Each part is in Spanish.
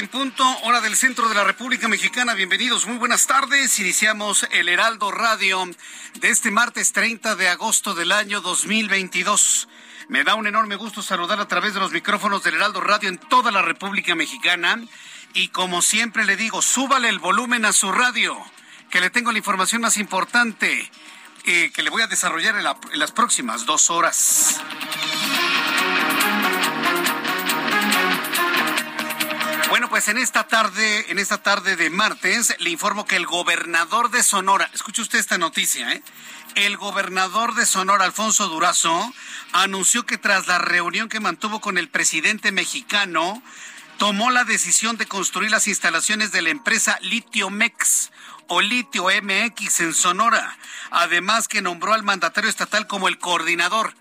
En punto, hora del centro de la República Mexicana. Bienvenidos, muy buenas tardes. Iniciamos el Heraldo Radio de este martes 30 de agosto del año 2022. Me da un enorme gusto saludar a través de los micrófonos del Heraldo Radio en toda la República Mexicana. Y como siempre le digo, súbale el volumen a su radio, que le tengo la información más importante eh, que le voy a desarrollar en, la- en las próximas dos horas. Bueno, pues en esta tarde, en esta tarde de martes, le informo que el gobernador de Sonora, escuche usted esta noticia, ¿eh? El gobernador de Sonora, Alfonso Durazo, anunció que tras la reunión que mantuvo con el presidente mexicano, tomó la decisión de construir las instalaciones de la empresa Litiomex o Litio MX en Sonora. Además que nombró al mandatario estatal como el coordinador.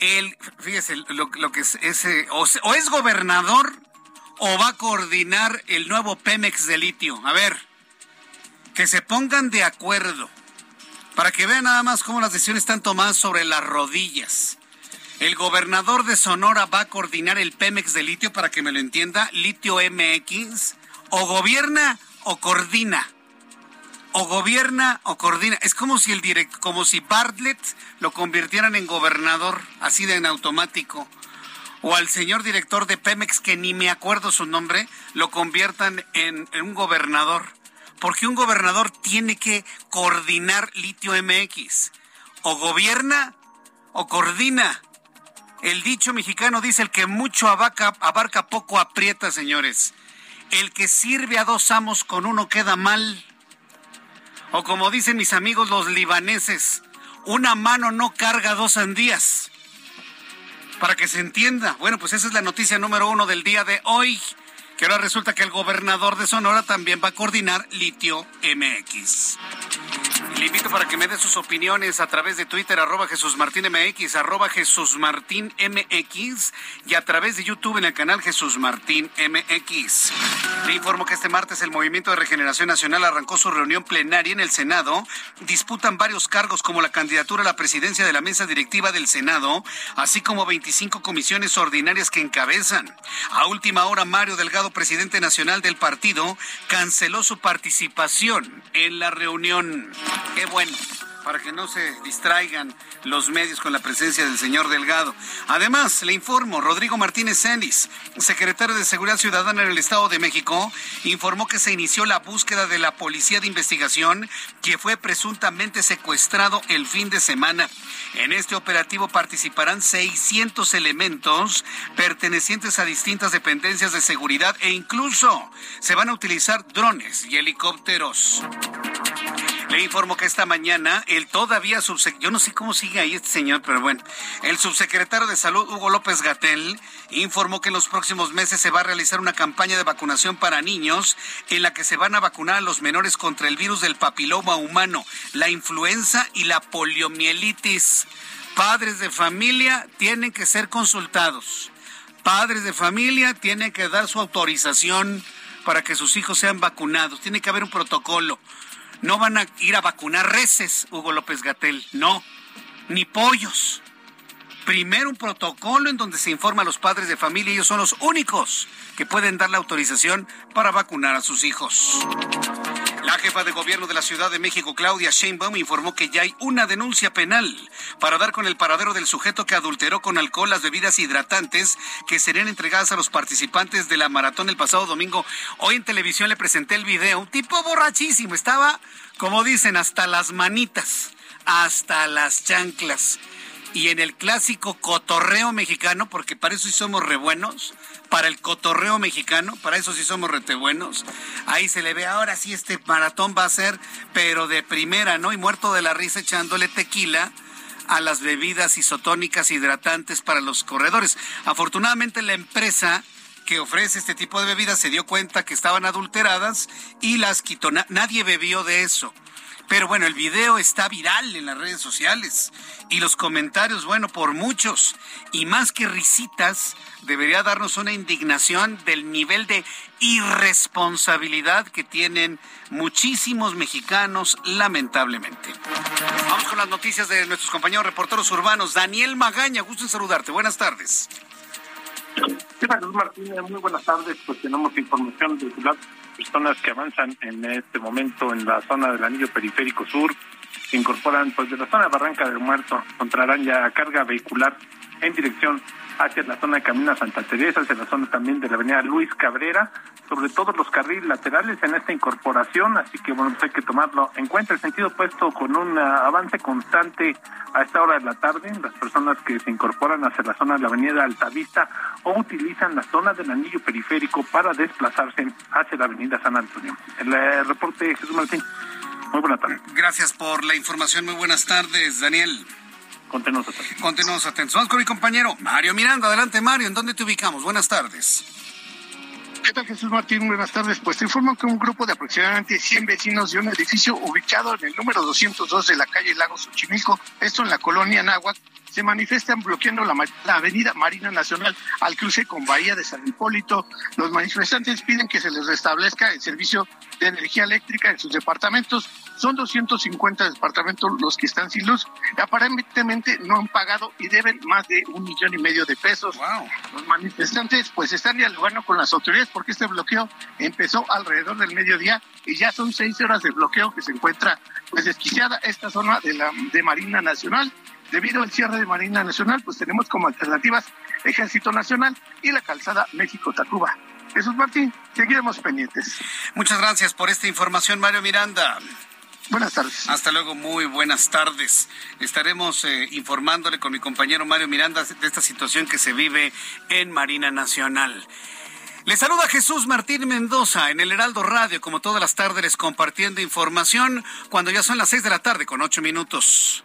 El, fíjese, lo, lo que es, ese, o, es gobernador o va a coordinar el nuevo Pemex de litio. A ver, que se pongan de acuerdo para que vean nada más cómo las decisiones están tomadas sobre las rodillas. El gobernador de Sonora va a coordinar el Pemex de litio, para que me lo entienda, litio MX, o gobierna o coordina. O gobierna o coordina. Es como si el direct, como si Bartlett lo convirtieran en gobernador, así de en automático o al señor director de Pemex, que ni me acuerdo su nombre, lo conviertan en, un gobernador. Porque un gobernador tiene que coordinar Litio MX. O gobierna o coordina. El dicho mexicano dice el que mucho abarca, abarca poco aprieta, señores. El que sirve a dos amos con uno queda mal. O como dicen mis amigos los libaneses, una mano no carga dos sandías para que se entienda. Bueno, pues esa es la noticia número uno del día de hoy. Que ahora resulta que el gobernador de Sonora también va a coordinar Litio MX. Le invito para que me dé sus opiniones a través de Twitter, arroba Jesús Martín arroba Jesús Martín MX y a través de YouTube en el canal Jesús Martín MX. Le informo que este martes el Movimiento de Regeneración Nacional arrancó su reunión plenaria en el Senado. Disputan varios cargos como la candidatura a la presidencia de la mesa directiva del Senado, así como 25 comisiones ordinarias que encabezan. A última hora, Mario Delgado, presidente nacional del partido, canceló su participación en la reunión. Qué bueno, para que no se distraigan los medios con la presencia del señor Delgado. Además, le informo, Rodrigo Martínez Celis, secretario de Seguridad Ciudadana en el Estado de México, informó que se inició la búsqueda de la Policía de Investigación que fue presuntamente secuestrado el fin de semana. En este operativo participarán 600 elementos pertenecientes a distintas dependencias de seguridad e incluso se van a utilizar drones y helicópteros. Le informo que esta mañana el todavía subsecretario, yo no sé cómo sigue ahí este señor, pero bueno, el subsecretario de Salud, Hugo López Gatel, informó que en los próximos meses se va a realizar una campaña de vacunación para niños en la que se van a vacunar a los menores contra el virus del papiloma humano, la influenza y la poliomielitis. Padres de familia tienen que ser consultados. Padres de familia tienen que dar su autorización para que sus hijos sean vacunados. Tiene que haber un protocolo. No van a ir a vacunar reces, Hugo López Gatel, no, ni pollos. Primero un protocolo en donde se informa a los padres de familia, ellos son los únicos que pueden dar la autorización para vacunar a sus hijos. La jefa de gobierno de la Ciudad de México, Claudia Sheinbaum, informó que ya hay una denuncia penal para dar con el paradero del sujeto que adulteró con alcohol las bebidas hidratantes que serían entregadas a los participantes de la maratón el pasado domingo. Hoy en televisión le presenté el video, un tipo borrachísimo, estaba, como dicen, hasta las manitas, hasta las chanclas. Y en el clásico cotorreo mexicano, porque para eso sí somos re buenos, para el cotorreo mexicano, para eso sí somos rete buenos. Ahí se le ve, ahora sí este maratón va a ser, pero de primera, ¿no? Y muerto de la risa echándole tequila a las bebidas isotónicas hidratantes para los corredores. Afortunadamente la empresa que ofrece este tipo de bebidas se dio cuenta que estaban adulteradas y las quitó. nadie bebió de eso. Pero bueno, el video está viral en las redes sociales y los comentarios, bueno, por muchos. Y más que risitas, debería darnos una indignación del nivel de irresponsabilidad que tienen muchísimos mexicanos, lamentablemente. Vamos con las noticias de nuestros compañeros reporteros urbanos. Daniel Magaña, gusto en saludarte. Buenas tardes. ¿Qué tal, Martínez? Muy buenas tardes. Pues tenemos información de las personas que avanzan en este momento en la zona del anillo periférico sur. Se incorporan pues de la zona de Barranca del Muerto. Encontrarán ya carga vehicular en dirección hacia la zona de Camino Santa Teresa, hacia la zona también de la avenida Luis Cabrera, sobre todo los carriles laterales en esta incorporación, así que bueno, pues hay que tomarlo en cuenta. El sentido puesto con un avance constante a esta hora de la tarde, las personas que se incorporan hacia la zona de la avenida Altavista o utilizan la zona del anillo periférico para desplazarse hacia la avenida San Antonio. El eh, reporte Jesús Martín. Muy buenas tardes. Gracias por la información. Muy buenas tardes, Daniel. Continuamos atentos. Continuamos atentos. Vamos con mi compañero Mario Miranda. Adelante, Mario. ¿En dónde te ubicamos? Buenas tardes. ¿Qué tal, Jesús Martín? Buenas tardes. Pues te informo que un grupo de aproximadamente 100 vecinos de un edificio ubicado en el número 202 de la calle Lago Xochimilco, esto en la colonia Náhuac, se manifiestan bloqueando la, avenida Marina Nacional al cruce con Bahía de San Hipólito. Los manifestantes piden que se les restablezca el servicio de energía eléctrica en sus departamentos. Son 250 departamentos los que están sin luz. Aparentemente no han pagado y deben más de un millón y medio de pesos. Los manifestantes pues están dialogando con las autoridades porque este bloqueo empezó alrededor del mediodía y ya son seis horas de bloqueo que se encuentra pues desquiciada esta zona de la de Marina Nacional Debido al cierre de Marina Nacional, pues tenemos como alternativas Ejército Nacional y la calzada México-Tacuba. Jesús Martín, seguiremos pendientes. Muchas gracias por esta información, Mario Miranda. Buenas tardes. Hasta luego, muy buenas tardes. Estaremos eh, informándole con mi compañero Mario Miranda de esta situación que se vive en Marina Nacional. Le saluda Jesús Martín Mendoza en el Heraldo Radio, como todas las tardes, compartiendo información cuando ya son las seis de la tarde con ocho minutos.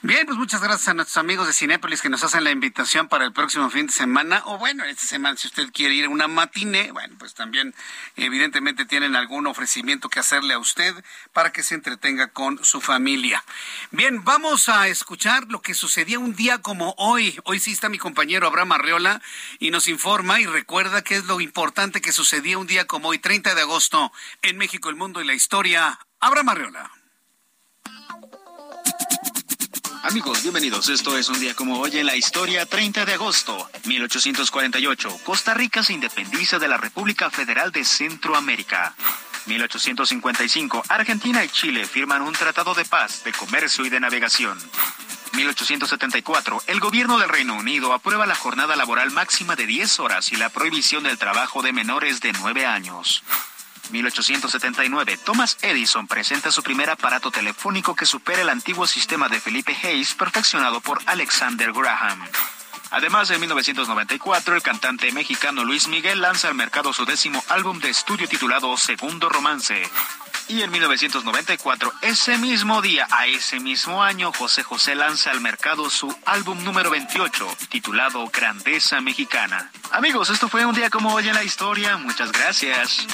Bien, pues muchas gracias a nuestros amigos de Cinépolis que nos hacen la invitación para el próximo fin de semana. O bueno, esta semana, si usted quiere ir a una matine, bueno, pues también evidentemente tienen algún ofrecimiento que hacerle a usted para que se entretenga con su familia. Bien, vamos a escuchar lo que sucedía un día como hoy. Hoy sí está mi compañero Abraham Arreola y nos informa y recuerda qué es lo importante que sucedía un día como hoy, 30 de agosto, en México, el mundo y la historia. Abraham Arreola. Amigos, bienvenidos. Esto es un día como hoy en la historia, 30 de agosto, 1848. Costa Rica se independiza de la República Federal de Centroamérica. 1855. Argentina y Chile firman un tratado de paz, de comercio y de navegación. 1874. El gobierno del Reino Unido aprueba la jornada laboral máxima de 10 horas y la prohibición del trabajo de menores de 9 años. 1879, Thomas Edison presenta su primer aparato telefónico que supera el antiguo sistema de Felipe Hayes perfeccionado por Alexander Graham. Además, en 1994, el cantante mexicano Luis Miguel lanza al mercado su décimo álbum de estudio titulado Segundo Romance. Y en 1994, ese mismo día, a ese mismo año, José José lanza al mercado su álbum número 28, titulado Grandeza Mexicana. Amigos, esto fue un día como hoy en la historia. Muchas gracias.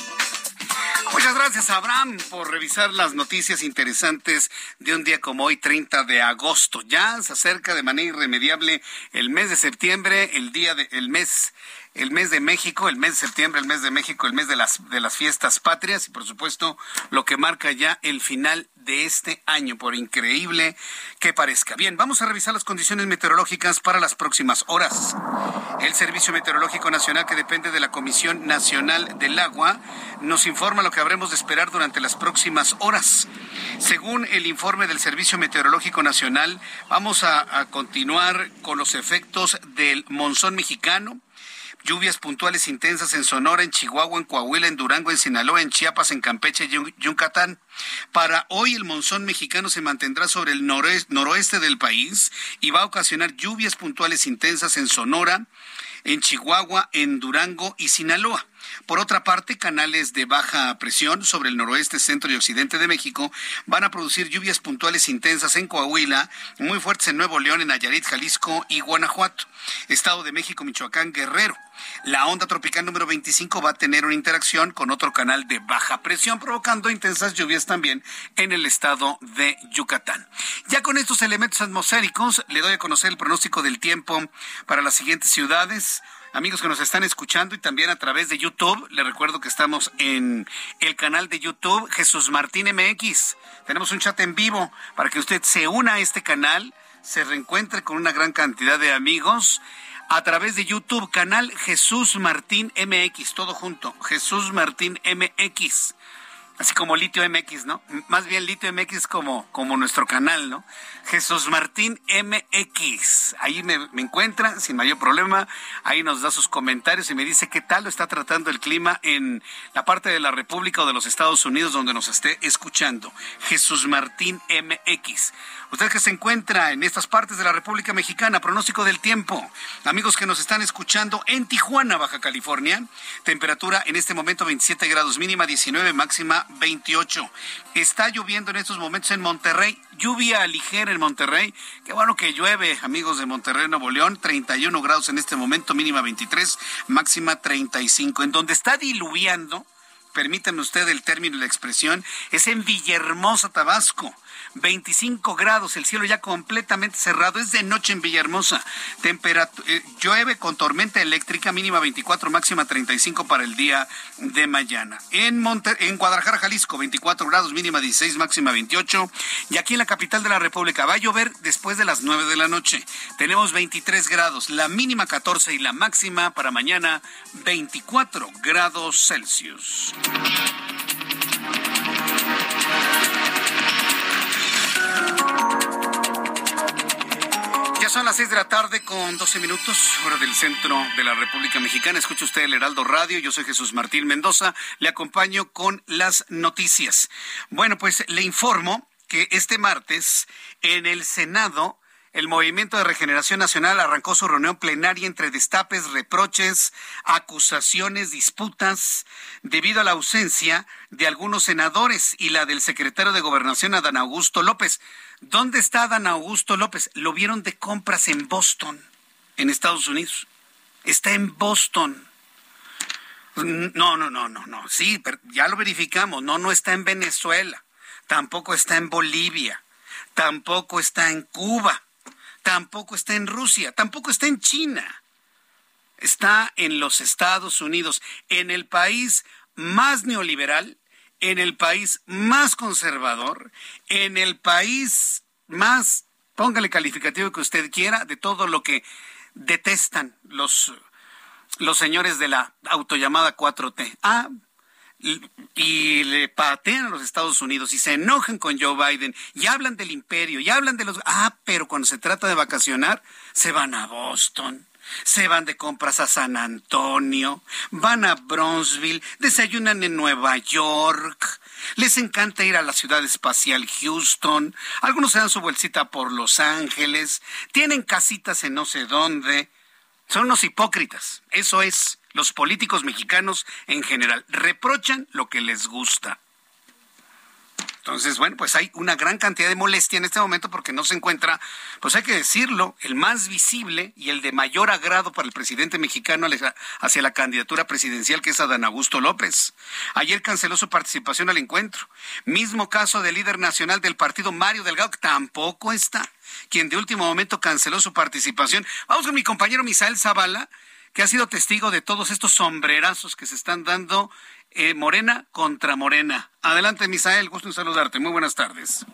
Muchas gracias, Abraham, por revisar las noticias interesantes de un día como hoy, 30 de agosto. Ya se acerca de manera irremediable el mes de septiembre, el día de, el mes el mes de México, el mes de septiembre, el mes de México, el mes de las, de las fiestas patrias y por supuesto lo que marca ya el final de este año, por increíble que parezca. Bien, vamos a revisar las condiciones meteorológicas para las próximas horas. El Servicio Meteorológico Nacional, que depende de la Comisión Nacional del Agua, nos informa lo que habremos de esperar durante las próximas horas. Según el informe del Servicio Meteorológico Nacional, vamos a, a continuar con los efectos del monzón mexicano Lluvias puntuales intensas en Sonora, en Chihuahua, en Coahuila, en Durango, en Sinaloa, en Chiapas, en Campeche y Yucatán. Para hoy el monzón mexicano se mantendrá sobre el noroeste del país y va a ocasionar lluvias puntuales intensas en Sonora, en Chihuahua, en Durango y Sinaloa. Por otra parte, canales de baja presión sobre el noroeste, centro y occidente de México van a producir lluvias puntuales intensas en Coahuila, muy fuertes en Nuevo León, en Nayarit, Jalisco y Guanajuato. Estado de México, Michoacán, Guerrero. La onda tropical número 25 va a tener una interacción con otro canal de baja presión, provocando intensas lluvias también en el estado de Yucatán. Ya con estos elementos atmosféricos, le doy a conocer el pronóstico del tiempo para las siguientes ciudades amigos que nos están escuchando y también a través de YouTube. Les recuerdo que estamos en el canal de YouTube Jesús Martín MX. Tenemos un chat en vivo para que usted se una a este canal, se reencuentre con una gran cantidad de amigos a través de YouTube, canal Jesús Martín MX, todo junto, Jesús Martín MX así como Litio MX, ¿no? Más bien Litio MX como, como nuestro canal, ¿no? Jesús Martín MX. Ahí me, encuentra sin mayor problema. Ahí nos da sus comentarios y me dice qué tal lo está tratando el clima en la parte de la República o de los Estados Unidos donde nos esté escuchando. Jesús Martín MX. Usted que se encuentra en estas partes de la República Mexicana, pronóstico del tiempo. Amigos que nos están escuchando en Tijuana, Baja California, temperatura en este momento 27 grados mínima, 19 máxima 28. Está lloviendo en estos momentos en Monterrey, lluvia ligera en Monterrey. Qué bueno que llueve, amigos de Monterrey, Nuevo León, 31 grados en este momento, mínima 23, máxima 35. En donde está diluviando, permítanme usted el término y la expresión, es en Villahermosa, Tabasco. 25 grados, el cielo ya completamente cerrado. Es de noche en Villahermosa. Temperatura, eh, llueve con tormenta eléctrica, mínima 24, máxima 35 para el día de mañana. En, Monte, en Guadalajara, Jalisco, 24 grados, mínima 16, máxima 28. Y aquí en la capital de la República va a llover después de las 9 de la noche. Tenemos 23 grados, la mínima 14 y la máxima para mañana 24 grados Celsius. Ya son las seis de la tarde con 12 minutos, hora del centro de la República Mexicana. Escucha usted el Heraldo Radio. Yo soy Jesús Martín Mendoza. Le acompaño con las noticias. Bueno, pues le informo que este martes en el Senado el Movimiento de Regeneración Nacional arrancó su reunión plenaria entre destapes, reproches, acusaciones, disputas, debido a la ausencia de algunos senadores y la del secretario de Gobernación, Adán Augusto López. ¿Dónde está Adán Augusto López? Lo vieron de compras en Boston, en Estados Unidos. Está en Boston. No, no, no, no, no. Sí, ya lo verificamos. No, no está en Venezuela. Tampoco está en Bolivia. Tampoco está en Cuba tampoco está en Rusia, tampoco está en China. Está en los Estados Unidos, en el país más neoliberal, en el país más conservador, en el país más, póngale calificativo que usted quiera, de todo lo que detestan los, los señores de la autollamada 4T. Ah, y, le patean a los Estados Unidos y se enojan con Joe Biden y hablan del imperio y hablan de los... Ah, pero cuando se trata de vacacionar, se van a Boston. Se van de compras a San Antonio, van a Bronzeville, desayunan en Nueva York, les encanta ir a la ciudad espacial Houston, algunos se dan su bolsita por Los Ángeles, tienen casitas en no sé dónde. Son unos hipócritas, eso es. Los políticos mexicanos en general reprochan lo que les gusta. Entonces, bueno, pues hay una gran cantidad de molestia en este momento porque no se encuentra, pues hay que decirlo, el más visible y el de mayor agrado para el presidente mexicano hacia la candidatura presidencial que es Adán Augusto López. Ayer canceló su participación al encuentro. Mismo caso del líder nacional del partido Mario Delgado, que tampoco está, quien de último momento canceló su participación. Vamos con mi compañero Misael Zavala, que ha sido testigo de todos estos sombrerazos que se están dando eh, Morena contra Morena. Adelante, Misael, gusto en saludarte. Muy buenas tardes.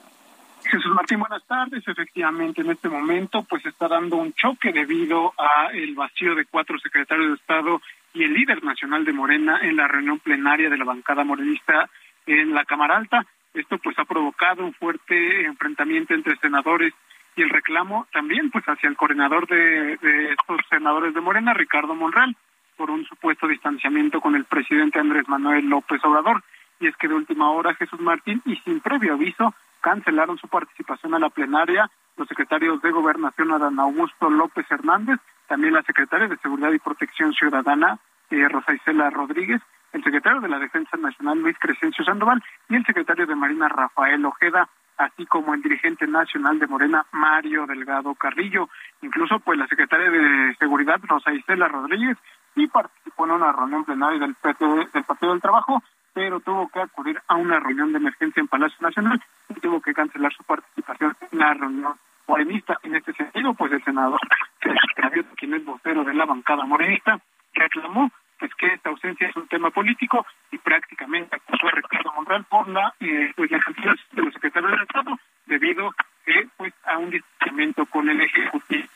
Jesús Martín, buenas tardes. Efectivamente, en este momento, pues está dando un choque debido a el vacío de cuatro secretarios de Estado y el líder nacional de Morena en la reunión plenaria de la bancada morenista en la Cámara Alta. Esto pues ha provocado un fuerte enfrentamiento entre senadores y el reclamo también pues hacia el coordinador de, de estos senadores de Morena, Ricardo Monreal por un supuesto distanciamiento con el presidente Andrés Manuel López Obrador. Y es que de última hora Jesús Martín y sin previo aviso cancelaron su participación a la plenaria los secretarios de Gobernación Adán Augusto López Hernández, también la secretaria de Seguridad y Protección Ciudadana eh, Rosa Isela Rodríguez, el secretario de la Defensa Nacional Luis Crescencio Sandoval y el secretario de Marina Rafael Ojeda así como el dirigente nacional de Morena, Mario Delgado Carrillo. Incluso, pues, la secretaria de Seguridad, Rosa Isela Rodríguez, sí participó en una reunión plenaria del, del Partido del Trabajo, pero tuvo que acudir a una reunión de emergencia en Palacio Nacional y tuvo que cancelar su participación en la reunión morenista. En este sentido, pues el senador, quien es vocero de la bancada morenista, reclamó pues que esta ausencia es un tema político y prácticamente acusó a Ricardo Monreal por la eh, pues de los secretarios del Estado debido eh, pues a un distanciamiento con el Ejecutivo.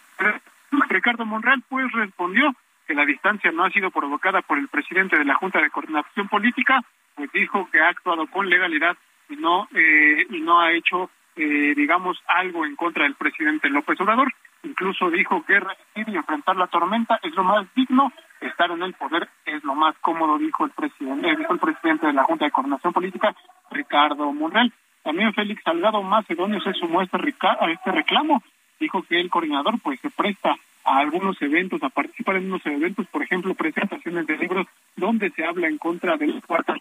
Ricardo Monreal pues respondió que la distancia no ha sido provocada por el presidente de la Junta de Coordinación Política, pues dijo que ha actuado con legalidad y no eh, y no ha hecho eh, digamos algo en contra del presidente López Obrador. Incluso dijo que resistir y enfrentar la tormenta es lo más digno, estar en el poder es lo más cómodo, dijo el presidente, eh, dijo el presidente de la Junta de Coordinación Política, Ricardo Monreal. También Félix Salgado Macedonio se sumó a este, a este reclamo, dijo que el coordinador pues se presta a algunos eventos, a participar en unos eventos, por ejemplo, presentaciones de libros donde se habla en contra del cuarto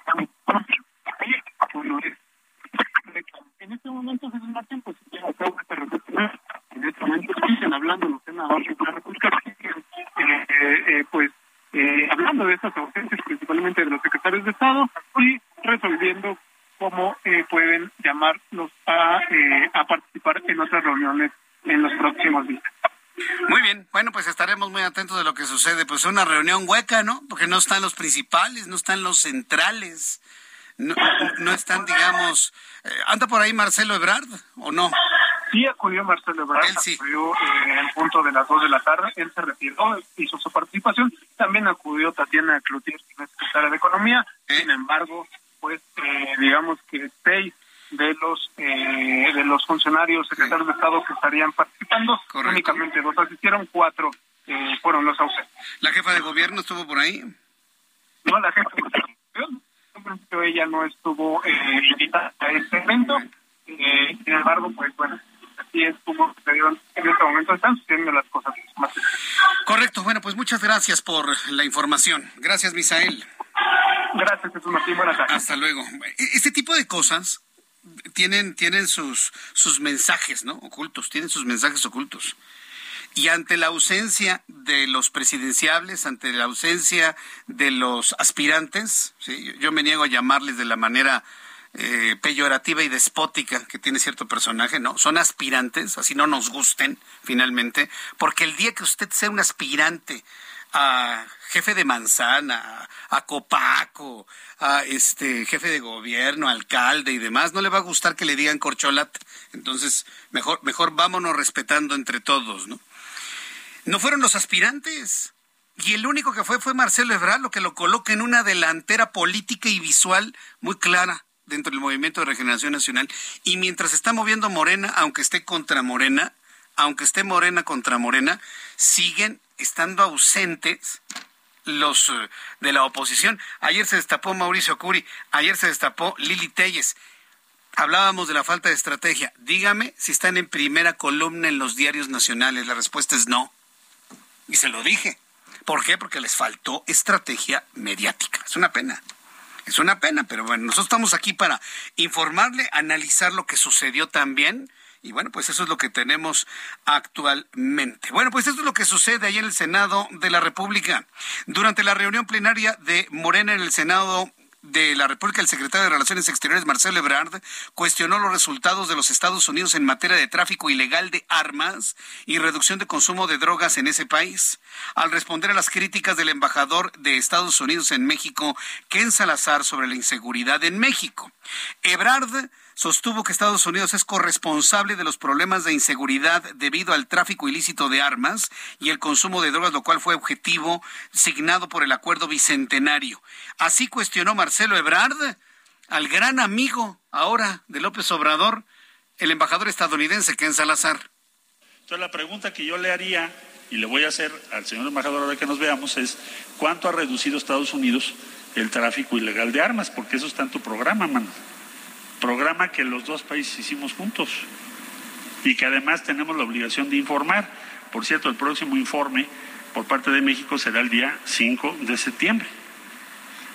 en este momento, Jesús Martín, pues de en este momento siguen hablando los senadores de la República, eh, eh, pues eh, hablando de estas ausencias, principalmente de los secretarios de Estado, y resolviendo cómo eh, pueden llamarlos a, eh, a participar en otras reuniones en los próximos días. Muy bien, bueno, pues estaremos muy atentos de lo que sucede. Pues una reunión hueca, ¿no? Porque no están los principales, no están los centrales, no, no están, digamos... Eh, ¿Anda por ahí Marcelo Ebrard o no? Sí, acudió Marcelo Ebrard, él sí. acudió eh, en punto de las dos de la tarde, él se retiró, hizo su participación, también acudió Tatiana Cloutier, secretaria de Economía, ¿Eh? sin embargo, pues digamos que seis de los eh, de los funcionarios secretarios de Estado que estarían participando. Únicamente dos asistieron, cuatro eh, fueron los ausentes. ¿La jefa de gobierno estuvo por ahí? No, la jefa de gobierno. En principio ella no estuvo eh, invitada a este evento. Eh, sin embargo, pues bueno, así es como sucedieron en este momento. Están sucediendo las cosas más. Correcto. Bueno, pues muchas gracias por la información. Gracias, Misael. Gracias, Jesús Martín. Buenas tardes. Hasta luego. E-, este tipo de cosas tienen, tienen sus, sus mensajes, ¿no? Ocultos, tienen sus mensajes ocultos. Y ante la ausencia de los presidenciables, ante la ausencia de los aspirantes, ¿sí? yo me niego a llamarles de la manera eh, peyorativa y despótica que tiene cierto personaje, ¿no? Son aspirantes, así no nos gusten finalmente, porque el día que usted sea un aspirante a jefe de manzana, a copaco, a este jefe de gobierno, alcalde y demás, no le va a gustar que le digan corcholat. Entonces, mejor, mejor vámonos respetando entre todos, ¿no? No fueron los aspirantes. Y el único que fue fue Marcelo Ebrard, lo que lo coloca en una delantera política y visual muy clara dentro del movimiento de regeneración nacional. Y mientras está moviendo Morena, aunque esté contra Morena, aunque esté Morena contra Morena, siguen estando ausentes los eh, de la oposición. Ayer se destapó Mauricio Curi, ayer se destapó Lili Telles. Hablábamos de la falta de estrategia. Dígame si están en primera columna en los diarios nacionales. La respuesta es no. Y se lo dije. ¿Por qué? Porque les faltó estrategia mediática. Es una pena. Es una pena, pero bueno, nosotros estamos aquí para informarle, analizar lo que sucedió también. Y bueno, pues eso es lo que tenemos actualmente. Bueno, pues esto es lo que sucede ahí en el Senado de la República. Durante la reunión plenaria de Morena en el Senado de la República, el secretario de Relaciones Exteriores, Marcelo Ebrard, cuestionó los resultados de los Estados Unidos en materia de tráfico ilegal de armas y reducción de consumo de drogas en ese país. Al responder a las críticas del embajador de Estados Unidos en México, Ken Salazar, sobre la inseguridad en México, Ebrard sostuvo que Estados Unidos es corresponsable de los problemas de inseguridad debido al tráfico ilícito de armas y el consumo de drogas, lo cual fue objetivo signado por el acuerdo bicentenario. Así cuestionó Marcelo Ebrard al gran amigo ahora de López Obrador, el embajador estadounidense Ken Salazar. Entonces la pregunta que yo le haría y le voy a hacer al señor embajador ahora que nos veamos es cuánto ha reducido Estados Unidos el tráfico ilegal de armas, porque eso está en tu programa, mano programa que los dos países hicimos juntos y que además tenemos la obligación de informar. Por cierto, el próximo informe por parte de México será el día 5 de septiembre.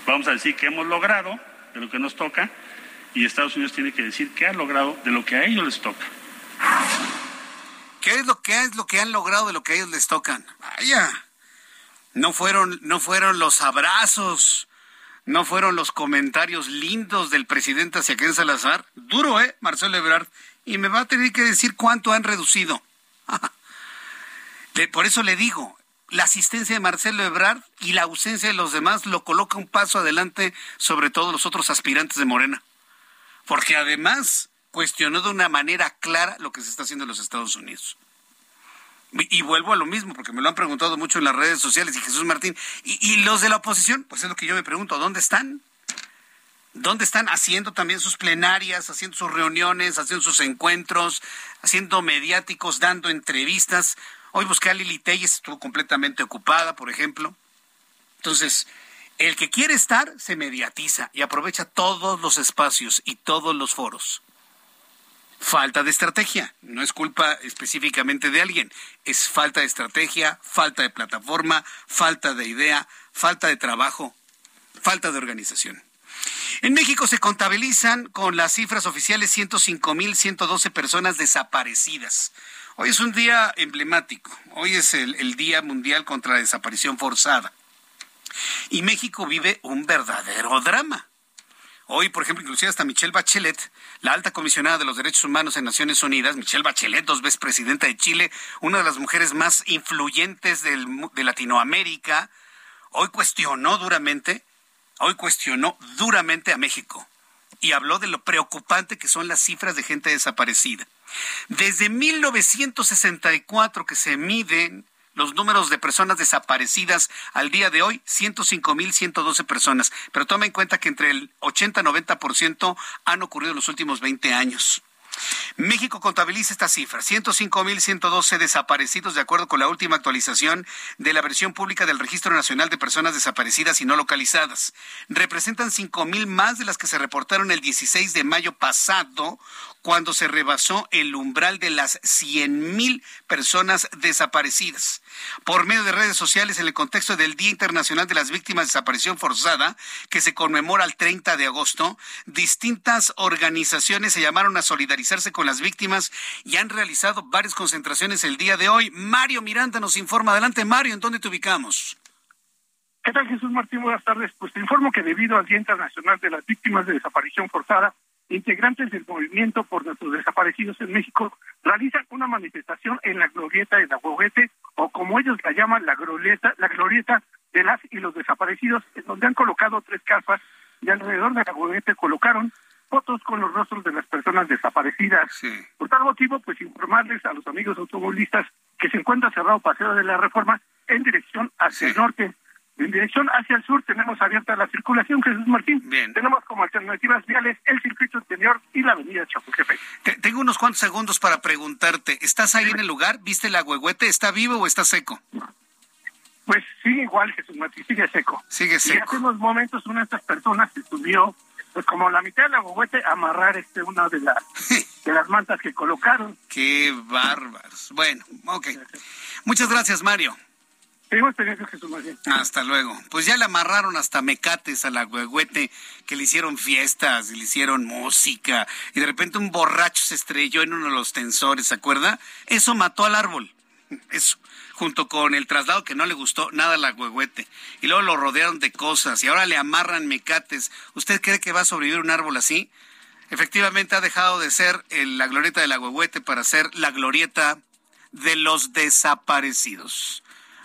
Vamos a decir qué hemos logrado de lo que nos toca y Estados Unidos tiene que decir qué ha logrado de lo que a ellos les toca. ¿Qué es lo que es lo que han logrado de lo que a ellos les tocan? Vaya. No fueron no fueron los abrazos, no fueron los comentarios lindos del presidente hacia Ken Salazar. Duro, ¿eh? Marcelo Ebrard. Y me va a tener que decir cuánto han reducido. Por eso le digo, la asistencia de Marcelo Ebrard y la ausencia de los demás lo coloca un paso adelante sobre todos los otros aspirantes de Morena. Porque además cuestionó de una manera clara lo que se está haciendo en los Estados Unidos. Y vuelvo a lo mismo, porque me lo han preguntado mucho en las redes sociales y Jesús Martín. ¿Y, los de la oposición? Pues es lo que yo me pregunto, ¿dónde están? ¿Dónde están haciendo también sus plenarias, haciendo sus reuniones, haciendo sus encuentros, haciendo mediáticos, dando entrevistas? Hoy busqué a Lili Telles, estuvo completamente ocupada, por ejemplo. Entonces, el que quiere estar se mediatiza y aprovecha todos los espacios y todos los foros falta de estrategia. No es culpa específicamente de alguien, es falta de estrategia, falta de plataforma, falta de idea, falta de trabajo, falta de organización. En México se contabilizan con las cifras oficiales 105.112 personas desaparecidas. Hoy es un día emblemático. Hoy es el, el Día Mundial contra la Desaparición Forzada. Y México vive un verdadero drama. Hoy, por ejemplo, inclusive hasta Michelle Bachelet, la alta comisionada de los derechos humanos en Naciones Unidas, Michelle Bachelet, dos veces presidenta de Chile, una de las mujeres más influyentes de Latinoamérica, hoy cuestionó duramente, hoy cuestionó duramente a México y habló de lo preocupante que son las cifras de gente desaparecida. Desde 1964 que se miden los números de personas desaparecidas al día de hoy, 105.112 personas. Pero toma en cuenta que entre el 80 y 90% han ocurrido en los últimos 20 años. México contabiliza esta cifra, 105.112 desaparecidos de acuerdo con la última actualización de la versión pública del Registro Nacional de Personas Desaparecidas y No Localizadas. Representan 5.000 más de las que se reportaron el 16 de mayo pasado, cuando se rebasó el umbral de las 100.000 personas desaparecidas. Por medio de redes sociales, en el contexto del Día Internacional de las Víctimas de Desaparición Forzada, que se conmemora el 30 de agosto, distintas organizaciones se llamaron a solidarizarse con las víctimas y han realizado varias concentraciones el día de hoy. Mario Miranda nos informa. Adelante, Mario, ¿en dónde te ubicamos? ¿Qué tal, Jesús Martín? Buenas tardes. Pues te informo que debido al Día Internacional de las Víctimas de Desaparición Forzada, integrantes del movimiento por nuestros desaparecidos en México realizan una manifestación en la glorieta de la Huehuete, o como ellos la llaman, la glorieta, la glorieta de las y los desaparecidos, en donde han colocado tres carpas y alrededor de la Huehuete colocaron fotos con los rostros de las personas desaparecidas. Por tal motivo, pues informarles a los amigos automovilistas que se encuentra cerrado Paseo de la Reforma en dirección hacia el norte. En dirección hacia el sur tenemos abierta la circulación, Jesús Martín. Bien. Tenemos como alternativas viales el circuito interior y la avenida Chapultepec. tengo unos cuantos segundos para preguntarte. ¿Estás ahí en el lugar? ¿Viste la huehuete? ¿Está vivo o está seco? Pues sigue igual, Jesús Martín, sigue seco. Sigue seco. Y hace unos momentos una de estas personas se subió, pues como la mitad de la huehuete, a amarrar este una de las, de las mantas que colocaron. Qué bárbaros. Bueno, ok. Muchas gracias, Mario. Hasta luego. Pues ya le amarraron hasta mecates a la huehuete, que le hicieron fiestas, le hicieron música, y de repente un borracho se estrelló en uno de los tensores, ¿se acuerda? Eso mató al árbol. Eso, junto con el traslado que no le gustó nada a la huehuete. Y luego lo rodearon de cosas, y ahora le amarran mecates. ¿Usted cree que va a sobrevivir un árbol así? Efectivamente ha dejado de ser la glorieta de la huehuete para ser la glorieta de los desaparecidos.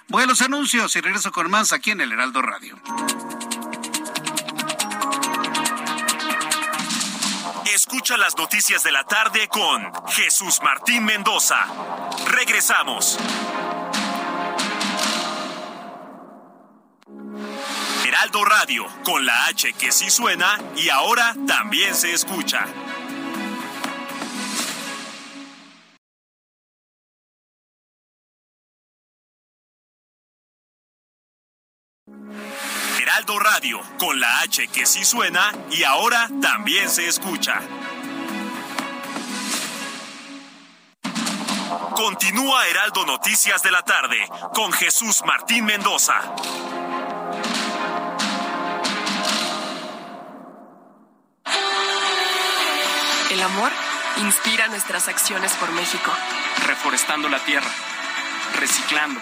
Voy a los anuncios y regreso con más aquí en el Heraldo Radio. Escucha las noticias de la tarde con Jesús Martín Mendoza. Regresamos. Heraldo Radio, con la H que sí suena y ahora también se escucha. Heraldo Radio, con la H que sí suena y ahora también se escucha. Continúa Heraldo Noticias de la tarde con Jesús Martín Mendoza. El amor inspira nuestras acciones por México. Reforestando la tierra, reciclando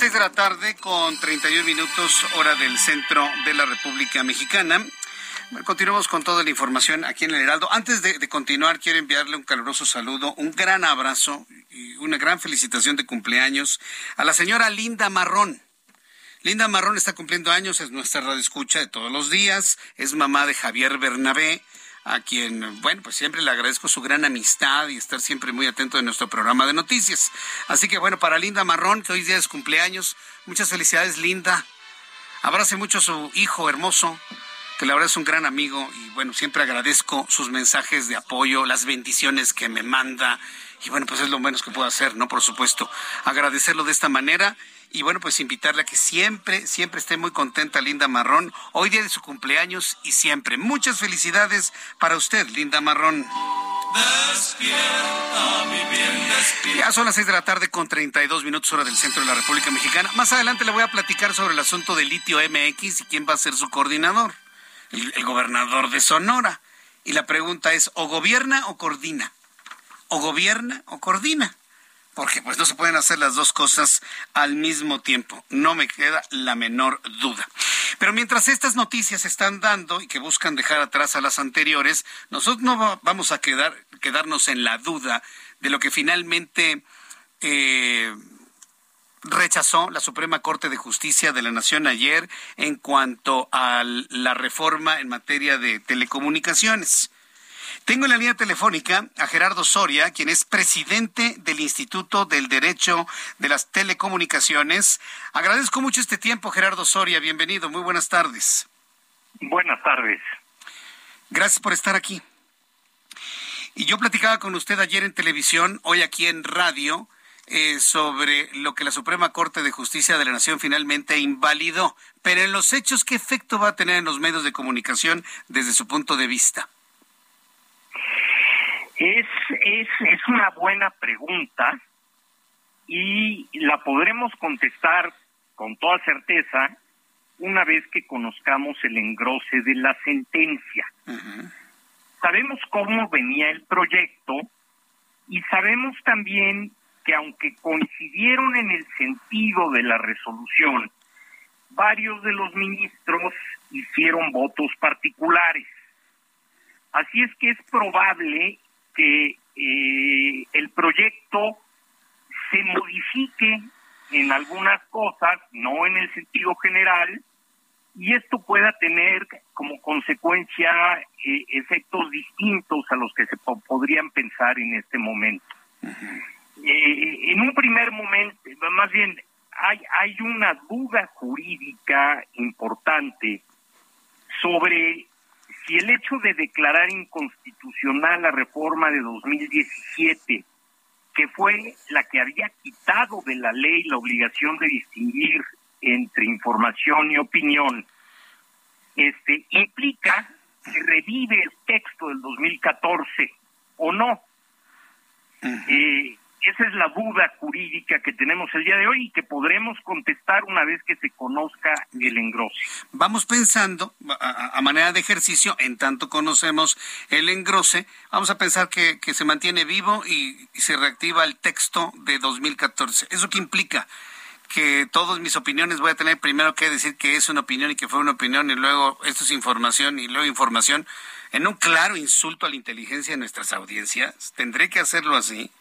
De la tarde con 31 minutos hora del centro de la República Mexicana. continuamos con toda la información aquí en el Heraldo. Antes de, continuar, quiero enviarle un caluroso saludo, un gran abrazo y una gran felicitación de cumpleaños a la señora Linda Marrón. Linda Marrón está cumpliendo años, es nuestra radio escucha de todos los días, es mamá de Javier Bernabé, a quien, bueno, pues siempre le agradezco su gran amistad y estar siempre muy atento de nuestro programa de noticias. Así que bueno, para Linda Marrón, que hoy día es cumpleaños, muchas felicidades, Linda. Abrace mucho a su hijo hermoso, que la verdad es un gran amigo y bueno, siempre agradezco sus mensajes de apoyo, las bendiciones que me manda y bueno, pues es lo menos que puedo hacer, ¿no? Por supuesto, agradecerlo de esta manera y bueno, pues invitarle a que siempre, siempre esté muy contenta Linda Marrón, hoy día de su cumpleaños y siempre. Muchas felicidades para usted, Linda Marrón. Despierta, mi bien, despierta. Ya son las seis de la tarde con 32 minutos hora del centro de la República Mexicana. Más adelante le voy a platicar sobre el asunto del litio MX y quién va a ser su coordinador. el gobernador de Sonora. Y la pregunta es, ¿o gobierna o coordina? ¿O gobierna o coordina? Porque pues no se pueden hacer las dos cosas al mismo tiempo, no me queda la menor duda. Pero mientras estas noticias se están dando y que buscan dejar atrás a las anteriores, nosotros no vamos a quedar, quedarnos en la duda de lo que finalmente eh, rechazó la Suprema Corte de Justicia de la Nación ayer en cuanto a la reforma en materia de telecomunicaciones. Tengo en la línea telefónica a Gerardo Soria, quien es presidente del Instituto del Derecho de las Telecomunicaciones. Agradezco mucho este tiempo, Gerardo Soria. Bienvenido. Muy buenas tardes. Buenas tardes. Gracias por estar aquí. Y yo platicaba con usted ayer en televisión, hoy aquí en radio, eh, sobre lo que la Suprema Corte de Justicia de la Nación finalmente invalidó. Pero en los hechos, ¿qué efecto va a tener en los medios de comunicación desde su punto de vista? Es, es, es una buena pregunta y la podremos contestar con toda certeza una vez que conozcamos el engrose de la sentencia. Sabemos cómo venía el proyecto y sabemos también que aunque coincidieron en el sentido de la resolución, varios de los ministros hicieron votos particulares. Así es que es probable que eh, el proyecto se modifique en algunas cosas, no en el sentido general, y esto pueda tener como consecuencia eh, efectos distintos a los que se podrían pensar en este momento. Eh, en un primer momento, más bien, hay, hay una duda jurídica importante sobre si el hecho de declarar inconstitucional la reforma de 2017, que fue la que había quitado de la ley la obligación de distinguir entre información y opinión, este implica que revive el texto del 2014 o no. eh, esa es la duda jurídica que tenemos el día de hoy y que podremos contestar una vez que se conozca el engrose. Vamos pensando, a, manera de ejercicio, en tanto conocemos el engrose, vamos a pensar que, se mantiene vivo y, se reactiva el texto de 2014. ¿Eso qué implica? que todas mis opiniones voy a tener primero que decir que es una opinión y que fue una opinión y luego esto es información y luego información en un claro insulto a la inteligencia de nuestras audiencias. ¿Tendré que hacerlo así?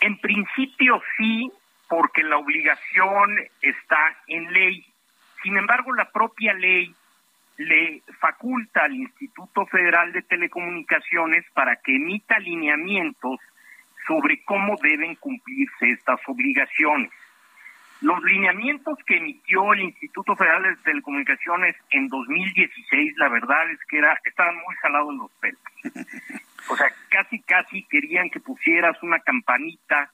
En principio sí, porque la obligación está en ley. Sin embargo, la propia ley le faculta al Instituto Federal de Telecomunicaciones para que emita lineamientos sobre cómo deben cumplirse estas obligaciones. Los lineamientos que emitió el Instituto Federal de Telecomunicaciones en 2016, la verdad es que era, estaban muy jalados los pelos. O sea, casi, casi querían que pusieras una campanita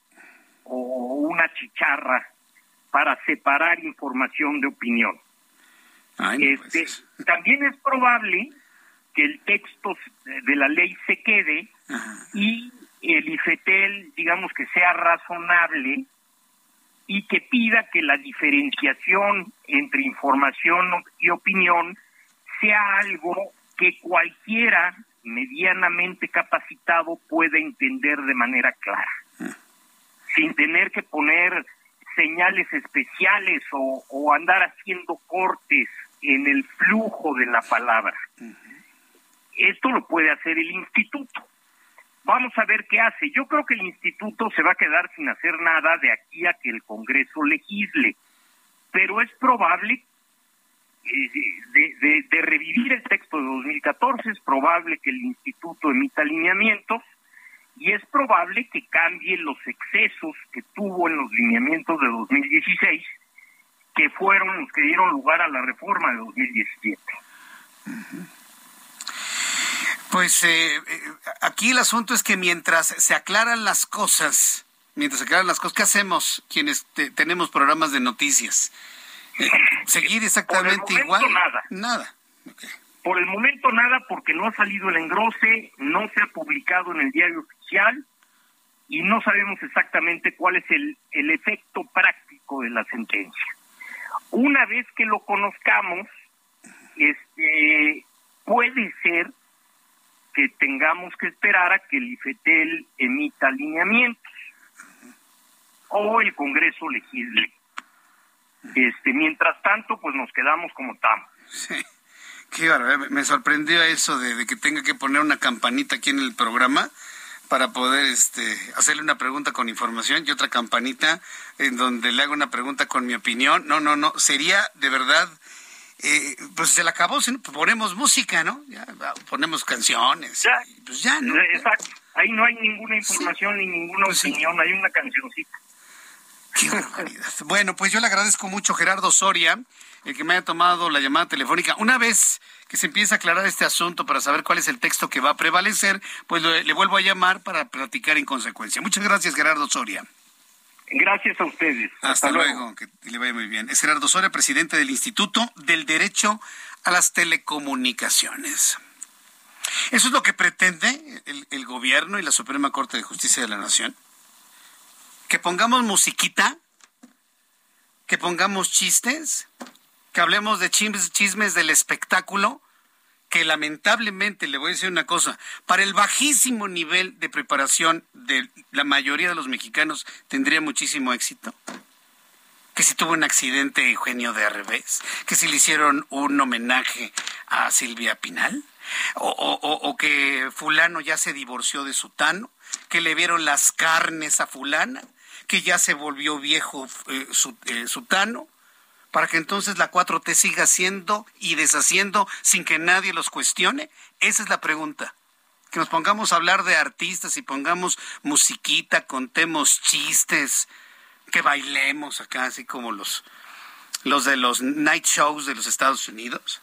o una chicharra para separar información de opinión. este, pues También es probable que el texto de la ley se quede y el IFETEL, digamos que sea razonable y que pida que la diferenciación entre información y opinión sea algo que cualquiera medianamente capacitado puede entender de manera clara, sin tener que poner señales especiales o, andar haciendo cortes en el flujo de la palabra. Esto lo puede hacer el instituto. Vamos a ver qué hace. Yo creo que el instituto se va a quedar sin hacer nada de aquí a que el Congreso legisle, pero es probable de, revivir el texto de 2014, es probable que el instituto emita lineamientos y es probable que cambie los excesos que tuvo en los lineamientos de 2016, que fueron los que dieron lugar a la reforma de 2017. Pues eh, eh, aquí el asunto es que mientras se aclaran las cosas, mientras se aclaran las cosas, ¿qué hacemos quienes tenemos programas de noticias? Seguir exactamente igual. Nada. Nada. Por el momento nada porque no ha salido el engrose, no se ha publicado en el diario oficial y no sabemos exactamente cuál es el, el efecto práctico de la sentencia. Una vez que lo conozcamos, este, puede ser que tengamos que esperar a que el IFETEL emita alineamientos o el Congreso legisle. Este, mientras tanto, pues nos quedamos como estamos. Sí. Qué me sorprendió eso de, que tenga que poner una campanita aquí en el programa para poder este, hacerle una pregunta con información y otra campanita en donde le hago una pregunta con mi opinión. No, no, no, sería de verdad, eh, pues se la acabó, si ponemos música, ¿no? Ya, ponemos canciones. Ya, pues ya, ¿no? Exacto, ahí no hay ninguna información ni ninguna pues opinión, hay una cancioncita. Qué bueno, pues yo le agradezco mucho Gerardo Soria, el que me haya tomado la llamada telefónica. Una vez que se empiece a aclarar este asunto para saber cuál es el texto que va a prevalecer, pues le, vuelvo a llamar para platicar en consecuencia. Muchas gracias, Gerardo Soria. Gracias a ustedes. Hasta, luego. que le vaya muy bien. Es Gerardo Soria, presidente del Instituto del Derecho a las Telecomunicaciones. Eso es lo que pretende el gobierno y la Suprema Corte de Justicia de la Nación que pongamos musiquita, que pongamos chistes, que hablemos de chismes, del espectáculo, que lamentablemente, le voy a decir una cosa, para el bajísimo nivel de preparación de la mayoría de los mexicanos tendría muchísimo éxito. que si tuvo un accidente Eugenio de Revés, que si le hicieron un homenaje a Silvia Pinal, o, o, que fulano ya se divorció de Sutano, que le vieron las carnes a fulana, que ya se volvió viejo eh, eh, Sutano, para que entonces la 4T siga haciendo y deshaciendo sin que nadie los cuestione? Esa es la pregunta. Que nos pongamos a hablar de artistas y pongamos musiquita, contemos chistes, que bailemos acá, así como los, los de los night shows de los Estados Unidos.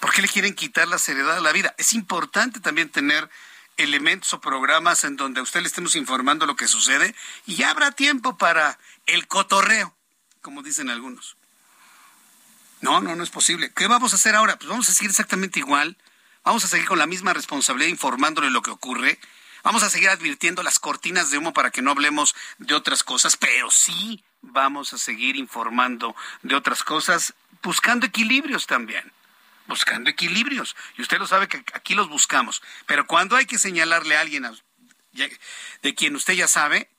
¿Por qué le quieren quitar la seriedad a la vida? Es importante también tener elementos o programas en donde a usted le estemos informando lo que sucede y ya habrá tiempo para el cotorreo, como dicen algunos. No, no, no es posible. ¿Qué vamos a hacer ahora? Pues vamos a seguir exactamente igual. Vamos a seguir con la misma responsabilidad informándole lo que ocurre. Vamos a seguir advirtiendo las cortinas de humo para que no hablemos de otras cosas, pero sí vamos a seguir informando de otras cosas, buscando equilibrios también buscando equilibrios. Y usted lo sabe que aquí los buscamos. Pero cuando hay que señalarle a alguien de quien usted ya sabe,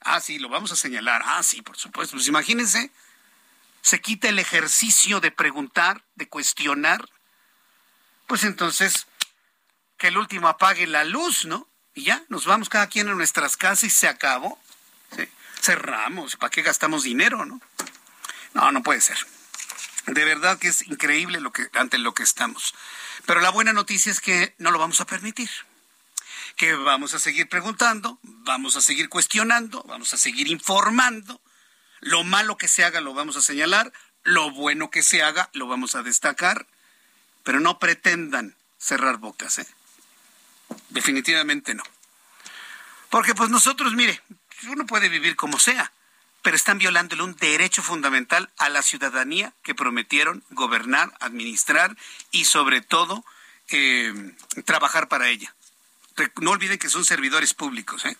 ah, sí, lo vamos a señalar. Ah, sí, por supuesto. Pues imagínense, se quita el ejercicio de preguntar, de cuestionar. Pues entonces, que el último apague la luz, ¿no? Y ya, nos vamos cada quien a nuestras casas y se acabó. Cerramos. ¿Para qué gastamos dinero, no? No, no puede ser. De verdad que es increíble lo que, ante lo que estamos. Pero la buena noticia es que no lo vamos a permitir. Que vamos a seguir preguntando, vamos a seguir cuestionando, vamos a seguir informando. Lo malo que se haga lo vamos a señalar, lo bueno que se haga lo vamos a destacar, pero no pretendan cerrar bocas, ¿eh? Definitivamente no. Porque pues nosotros, mire, uno puede vivir como sea, pero están violándole un derecho fundamental a la ciudadanía que prometieron gobernar, administrar y sobre todo eh, trabajar para ella. No olviden que son servidores públicos, ¿eh?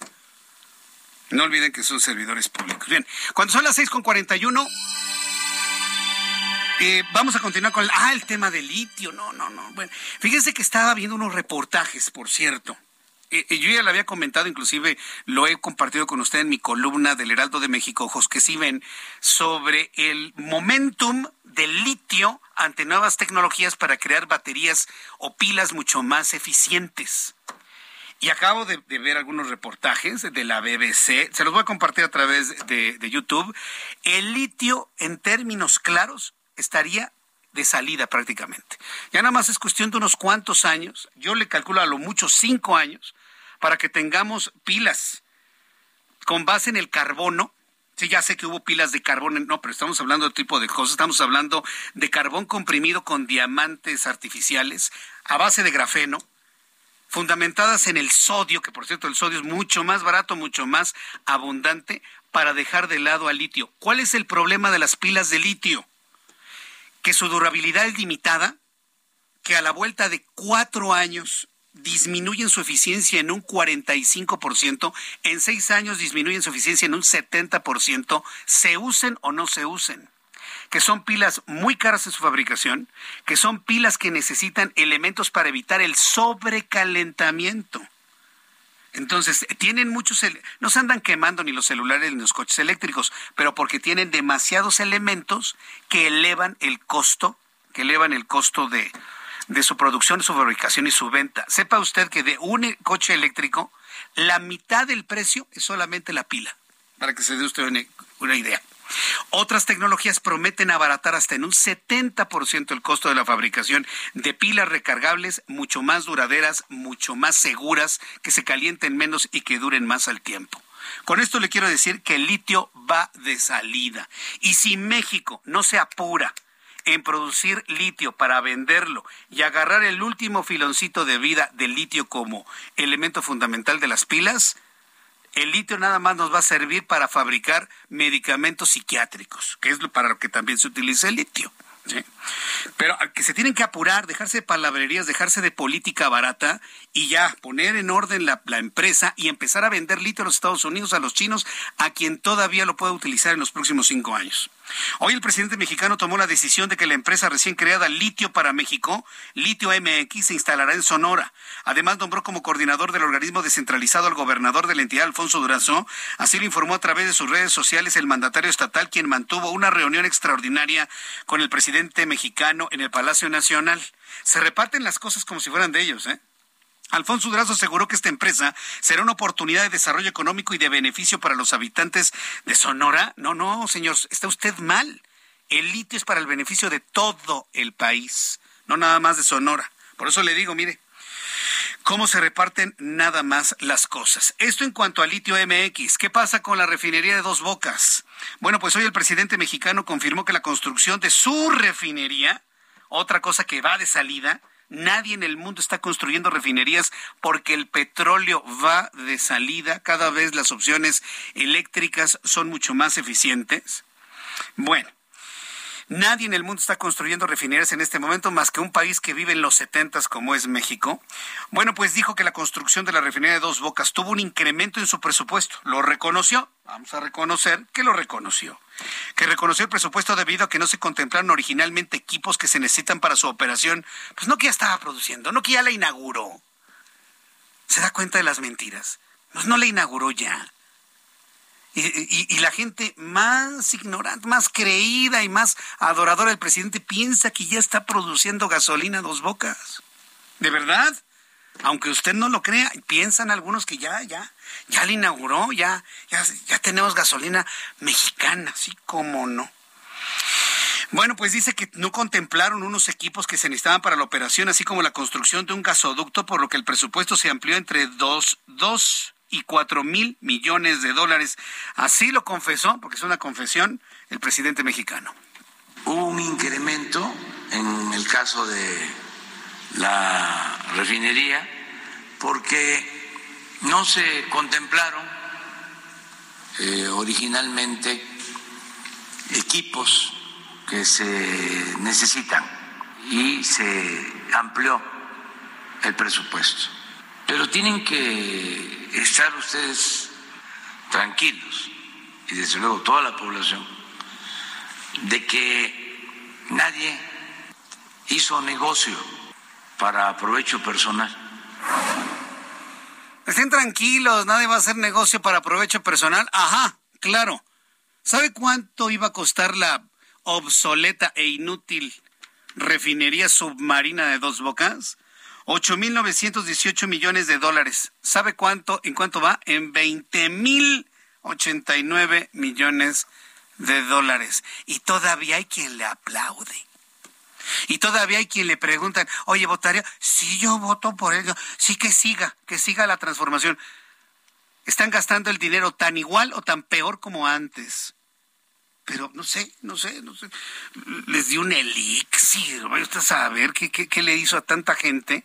No olviden que son servidores públicos. Bien, cuando son las 6.41, eh, vamos a continuar con el, ah, el tema del litio. No, no, no. Bueno, fíjense que estaba viendo unos reportajes, por cierto, yo ya le había comentado, inclusive lo he compartido con usted en mi columna del Heraldo de México, ojos que sobre el momentum del litio ante nuevas tecnologías para crear baterías o pilas mucho más eficientes. Y acabo de, ver algunos reportajes de la BBC, se los voy a compartir a través de, de YouTube. El litio, en términos claros, estaría de salida prácticamente. Ya nada más es cuestión de unos cuantos años, yo le calculo a lo mucho cinco años, para que tengamos pilas con base en el carbono. Sí, ya sé que hubo pilas de carbón, no, pero estamos hablando de tipo de cosas. Estamos hablando de carbón comprimido con diamantes artificiales a base de grafeno, fundamentadas en el sodio, que por cierto el sodio es mucho más barato, mucho más abundante, para dejar de lado al litio. ¿Cuál es el problema de las pilas de litio? Que su durabilidad es limitada, que a la vuelta de cuatro años disminuyen su eficiencia en un 45%, en seis años disminuyen su eficiencia en un 70%, se usen o no se usen que son pilas muy caras en su fabricación, que son pilas que necesitan elementos para evitar el sobrecalentamiento. Entonces, tienen muchos, no se andan quemando ni los celulares ni los coches eléctricos, pero porque tienen demasiados elementos que elevan el costo, que elevan el costo de, de su producción, su fabricación y su venta. Sepa usted que de un coche eléctrico, la mitad del precio es solamente la pila, para que se dé usted una, idea. Otras tecnologías prometen abaratar hasta en un 70% el costo de la fabricación de pilas recargables mucho más duraderas, mucho más seguras, que se calienten menos y que duren más al tiempo. Con esto le quiero decir que el litio va de salida. Y si México no se apura en producir litio para venderlo y agarrar el último filoncito de vida del litio como elemento fundamental de las pilas, el litio nada más nos va a servir para fabricar medicamentos psiquiátricos, que es para lo que también se utiliza el litio. Pero que se tienen que apurar, dejarse de palabrerías, dejarse de política barata y ya poner en orden la, la, empresa y empezar a vender litio a los Estados Unidos, a los chinos, a quien todavía lo pueda utilizar en los próximos cinco años. Hoy el presidente mexicano tomó la decisión de que la empresa recién creada Litio para México, Litio MX, se instalará en Sonora. Además, nombró como coordinador del organismo descentralizado al gobernador de la entidad, Alfonso Durazo. Así lo informó a través de sus redes sociales el mandatario estatal, quien mantuvo una reunión extraordinaria con el presidente mexicano en el Palacio Nacional. Se reparten las cosas como si fueran de ellos, ¿eh? Alfonso Durazo aseguró que esta empresa será una oportunidad de desarrollo económico y de beneficio para los habitantes de Sonora. No, no, señor, está usted mal. El litio es para el beneficio de todo el país, no nada más de Sonora. Por eso le digo, mire, cómo se reparten nada más las cosas. Esto en cuanto al litio MX. ¿Qué pasa con la refinería de Dos Bocas? Bueno, pues hoy el presidente mexicano confirmó que la construcción de su refinería, otra cosa que va de salida, Nadie en el mundo está construyendo refinerías porque el petróleo va de salida. Cada vez las opciones eléctricas son mucho más eficientes. Bueno, Nadie en el mundo está construyendo refinerías en este momento más que un país que vive en los setentas como es México. Bueno, pues dijo que la construcción de la refinería de Dos Bocas tuvo un incremento en su presupuesto. Lo reconoció. Vamos a reconocer que lo reconoció que reconoció el presupuesto debido a que no se contemplaron originalmente equipos que se necesitan para su operación, pues no que ya estaba produciendo, no que ya la inauguró. ¿Se da cuenta de las mentiras? Pues no la inauguró ya. Y, la gente más ignorante, más creída y más adoradora del presidente piensa que ya está produciendo gasolina a dos bocas. ¿De verdad? Aunque usted no lo crea, piensan algunos que ya, ya, ya le inauguró, ya, ya, ya tenemos gasolina mexicana, así como no. Bueno, pues dice que no contemplaron unos equipos que se necesitaban para la operación, así como la construcción de un gasoducto, por lo que el presupuesto se amplió entre dos, dos y cuatro mil millones de dólares. Así lo confesó, porque es una confesión, el presidente mexicano. Hubo un incremento en el caso de la refinería porque no se contemplaron eh, originalmente equipos que se necesitan y se amplió el presupuesto. Pero tienen que estar ustedes tranquilos y desde luego toda la población de que nadie hizo negocio para provecho personal Estén tranquilos, nadie va a hacer negocio para provecho personal. Ajá, claro. ¿Sabe cuánto iba a costar la obsoleta e inútil refinería submarina de dos bocas? 8.918 millones de dólares. ¿Sabe cuánto, en cuánto va? En 20.089 millones de dólares. Y todavía hay quien le aplaude. Y todavía hay quien le preguntan, oye, ¿votaría? Sí, yo voto por ello. Sí, que siga, que siga la transformación. Están gastando el dinero tan igual o tan peor como antes. Pero no sé, no sé, no sé. Les dio un elixir. Vaya usted a saber qué, qué le hizo a tanta gente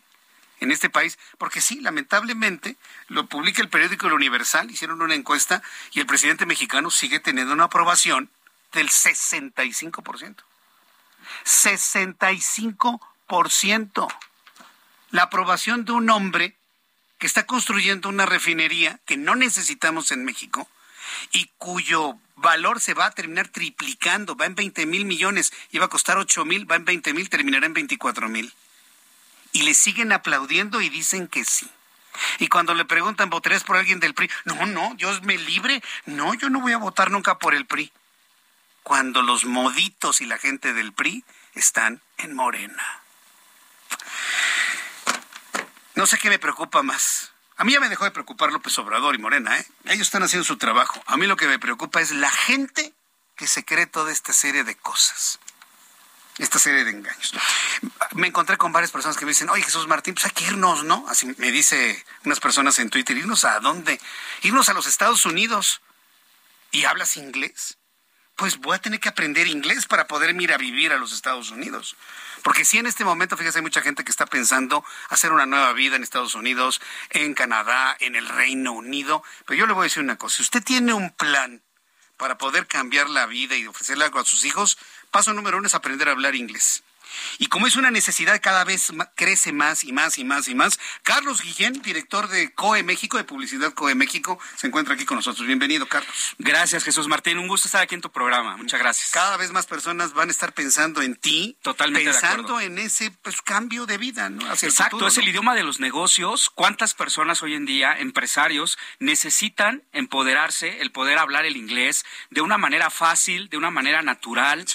en este país, porque sí, lamentablemente, lo publica el periódico El Universal, hicieron una encuesta y el presidente mexicano sigue teniendo una aprobación del 65%. 65%. La aprobación de un hombre que está construyendo una refinería que no necesitamos en México y cuyo valor se va a terminar triplicando, va en 20 mil millones, iba a costar 8 mil, va en 20 mil, terminará en 24 mil. Y le siguen aplaudiendo y dicen que sí. Y cuando le preguntan, ¿votarías por alguien del PRI? No, no, Dios me libre. No, yo no voy a votar nunca por el PRI cuando los moditos y la gente del PRI están en Morena. No sé qué me preocupa más. A mí ya me dejó de preocupar López Obrador y Morena, ¿eh? Ellos están haciendo su trabajo. A mí lo que me preocupa es la gente que se cree toda esta serie de cosas. Esta serie de engaños. Me encontré con varias personas que me dicen, oye Jesús Martín, pues hay que irnos, ¿no? Así me dice unas personas en Twitter, ¿irnos a dónde? Irnos a los Estados Unidos. ¿Y hablas inglés? pues voy a tener que aprender inglés para poder ir a vivir a los Estados Unidos. Porque si en este momento, fíjese, hay mucha gente que está pensando hacer una nueva vida en Estados Unidos, en Canadá, en el Reino Unido. Pero yo le voy a decir una cosa, si usted tiene un plan para poder cambiar la vida y ofrecerle algo a sus hijos, paso número uno es aprender a hablar inglés. Y como es una necesidad cada vez crece más y más y más y más, Carlos Guillén, director de COE México, de Publicidad COE México, se encuentra aquí con nosotros. Bienvenido, Carlos. Gracias, Jesús Martín. Un gusto estar aquí en tu programa. Muchas gracias. Cada vez más personas van a estar pensando en ti. Totalmente Pensando en ese pues, cambio de vida, ¿no? Exacto, es el idioma de los negocios. ¿Cuántas personas hoy en día, empresarios, necesitan empoderarse, el poder hablar el inglés de una manera fácil, de una manera natural?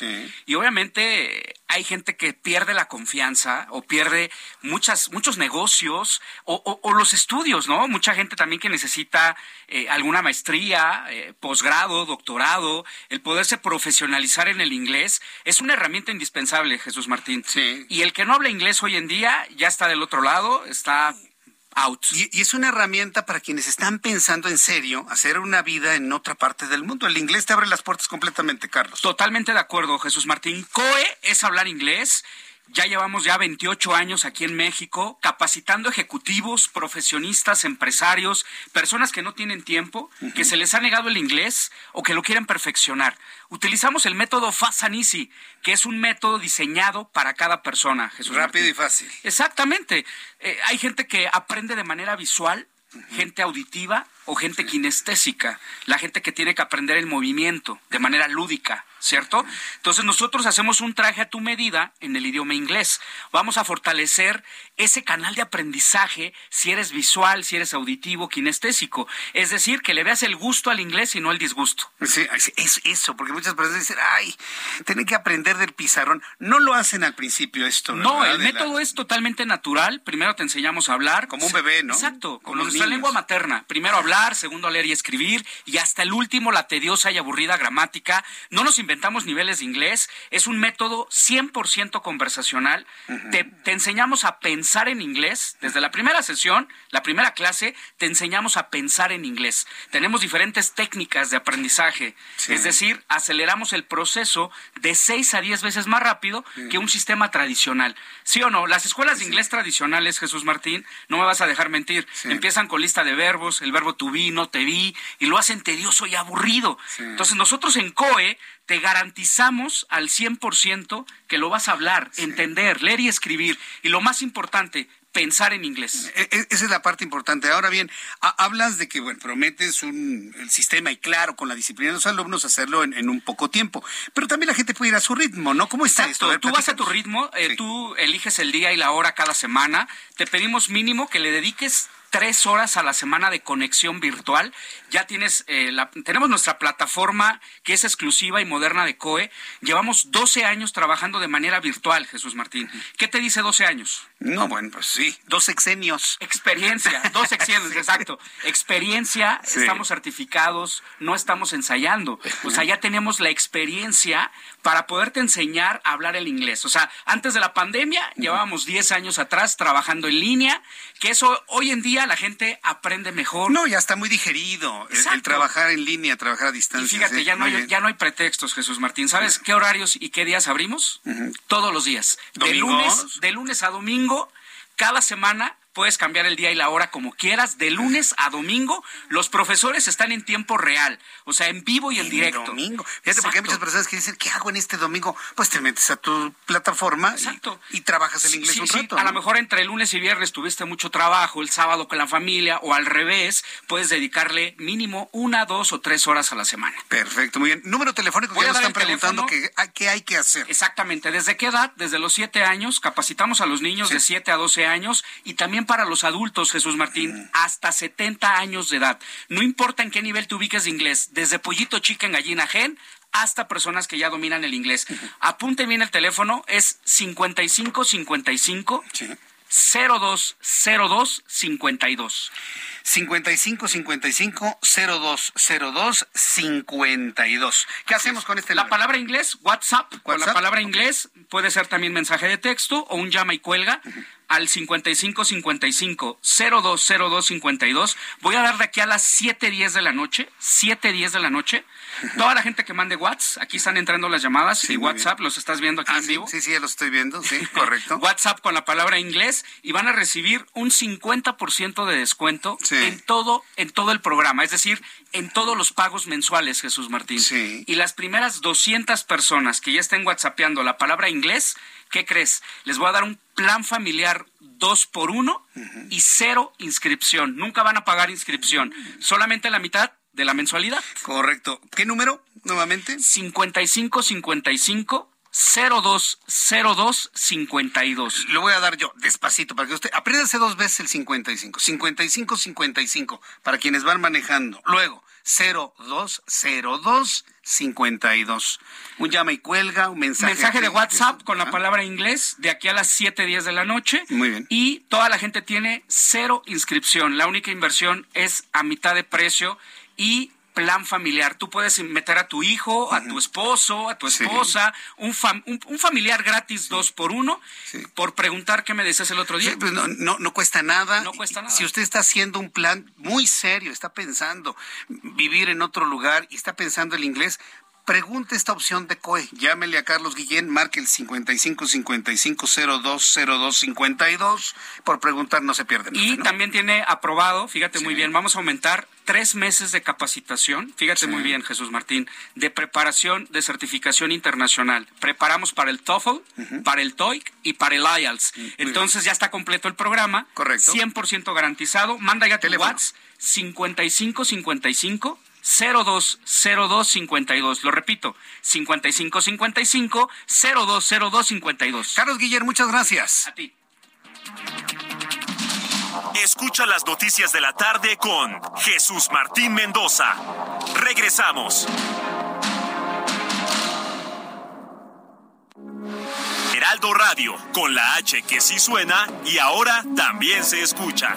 Y obviamente hay gente que pierde la confianza o pierde muchas, muchos negocios o, los estudios, ¿no? Mucha gente también que necesita eh, alguna maestría, eh, posgrado, doctorado, el poderse profesionalizar en el inglés es una herramienta indispensable, Jesús Martín. Sí. Y el que no habla inglés hoy en día ya está del otro lado, está Out. Y, y, es una herramienta para quienes están pensando en serio hacer una vida en otra parte del mundo. El inglés te abre las puertas completamente, Carlos. Totalmente de acuerdo, Jesús Martín. COE es hablar inglés ya llevamos ya 28 años aquí en México capacitando ejecutivos, profesionistas, empresarios, personas que no tienen tiempo, que se les ha negado el inglés o que lo quieren perfeccionar. Utilizamos el método Fast and Easy, que es un método diseñado para cada persona. Jesús Rápido y fácil. Exactamente. Eh, hay gente que aprende de manera visual, gente auditiva o gente kinestésica, la gente que tiene que aprender el movimiento de manera lúdica. ¿cierto? Entonces nosotros hacemos un traje a tu medida en el idioma inglés. Vamos a fortalecer ese canal de aprendizaje si eres visual, si eres auditivo, kinestésico. Es decir, que le veas el gusto al inglés y no el disgusto. Sí, es eso, porque muchas personas dicen, ay, tienen que aprender del pizarrón. No lo hacen al principio esto, ¿no? No, el método es totalmente natural. Primero te enseñamos a hablar. Como un bebé, ¿no? Exacto, con nuestra lengua materna. Primero segundo leer y escribir, y hasta el último la tediosa y aburrida gramática. No nos inventamos niveles de inglés, es un método 100% conversacional. te, enseñamos a pensar en inglés. Desde la primera sesión, la primera clase, te enseñamos a pensar en inglés. Tenemos diferentes técnicas de aprendizaje. Es decir, aceleramos el proceso de 6 a 10 veces más rápido que un sistema tradicional. ¿Sí o no? Las escuelas de inglés tradicionales, Jesús Martín, no me vas a dejar mentir, empiezan con lista de verbos, el verbo to be, no te vi, y lo hacen tedioso y aburrido. Entonces nosotros en COE te garantizamos al 100% que lo vas a hablar, entender, leer y escribir. Y lo más importante, pensar en inglés. E, e, esa es la parte importante. Ahora bien, hablas de que bueno, prometes un el sistema y claro, con la disciplina de los alumnos hacerlo en, un poco tiempo. Pero también la gente puede ir a su ritmo, ¿no? ¿Cómo está esto? tú vas a tu ritmo, eh, tú eliges el día y la hora cada semana. Te pedimos mínimo que le dediques tres horas a la semana de conexión virtual. Ya tienes, eh, la, tenemos nuestra plataforma que es exclusiva y moderna de COE. Llevamos 12 años trabajando de manera virtual, Jesús Martín. ¿Qué te dice 12 años? No, bueno, pues sí, dos sexenios. Experiencia, dos sexenios, exacto. Experiencia, estamos certificados, no estamos ensayando. O sea, ya tenemos la experiencia para poderte enseñar a hablar el inglés. O sea, antes de la pandemia, llevábamos 10 años atrás trabajando en línea, que eso hoy en día la gente aprende mejor. No, ya está muy digerido el, trabajar en línea, trabajar a distancia. Y fíjate, ya, no hay, ya no hay pretextos, Jesús Martín. ¿Sabes qué horarios y qué días abrimos? Todos los días. De lunes, de lunes a domingo, cada semana puedes cambiar el día y la hora como quieras, de lunes a domingo. Los profesores están en tiempo real, o sea, en vivo y en, directo. domingo. Fíjate, porque hay muchas personas que dicen, ¿qué hago en este domingo? Pues te metes a tu plataforma Y, trabajas el inglés un rato. A lo mejor entre el lunes y viernes tuviste mucho trabajo, el sábado con la familia, o al revés, puedes dedicarle mínimo una, dos o tres horas a la semana. Perfecto, muy bien. Número telefónico, Voy ya nos están preguntando qué hay que hacer. Exactamente, ¿desde qué edad? Desde los siete años, capacitamos a los niños de siete a doce años y también para los adultos, Jesús Martín, hasta 70 años de edad. No importa en qué nivel te ubiques de inglés, desde pollito chica en gallina gen hasta personas que ya dominan el inglés. Apunten bien el teléfono, es 55 55 0202 52. 55 55 0202 52. ¿Qué hacemos con este La palabra inglés, WhatsApp, con la palabra inglés puede ser también mensaje de texto o un llama y cuelga al 55 55 0202 52. Voy a dar de aquí a las 7:10 de la noche, 7:10 de la noche Toda la gente que mande WhatsApp, aquí están entrando las llamadas y WhatsApp, los estás viendo aquí ah, en vivo. Sí, sí, ya los estoy viendo, sí, correcto. WhatsApp con la palabra inglés y van a recibir un 50% de descuento en todo en todo el programa, es decir, en todos los pagos mensuales, Jesús Martín. Y las primeras 200 personas que ya estén WhatsAppeando la palabra inglés ¿qué crees? Les voy a dar un plan familiar dos por uno y cero inscripción. Nunca van a pagar inscripción, solamente la mitad de la mensualidad. Correcto. ¿Qué número nuevamente? 5555 020252. Lo voy a dar yo despacito para que usted apréndase dos veces el 55. 55 55 para quienes van manejando. Luego 0202 52. Un llama y cuelga, un mensaje. Mensaje de WhatsApp con la palabra inglés de aquí a las 7 días de la noche. Muy bien. Y toda la gente tiene cero inscripción. La única inversión es a mitad de precio y plan familiar. Tú puedes meter a tu hijo, a tu esposo, a tu esposa, un, un, familiar gratis dos por uno, por preguntar qué me decías el otro día. Pues no, no, no, cuesta nada. No cuesta nada. Si usted está haciendo un plan muy serio, está pensando vivir en otro lugar y está pensando el inglés, Pregunte esta opción de COE. Llámele a Carlos Guillén, marque el 55 55 52. Por preguntar no se pierde nada. Y también tiene aprobado, fíjate muy bien, vamos a aumentar tres meses de capacitación, fíjate muy bien, Jesús Martín, de preparación de certificación internacional. Preparamos para el TOEFL, para el TOEIC y para el IELTS. Entonces ya está completo el programa. Correcto. 100% garantizado. Manda ya tu WhatsApp 55 55 020252. Lo repito, 5555 020252. Carlos Guillermo, muchas gracias. A ti. Escucha las noticias de la tarde con Jesús Martín Mendoza. Regresamos. Heraldo Radio, con la H que sí suena y ahora también se escucha.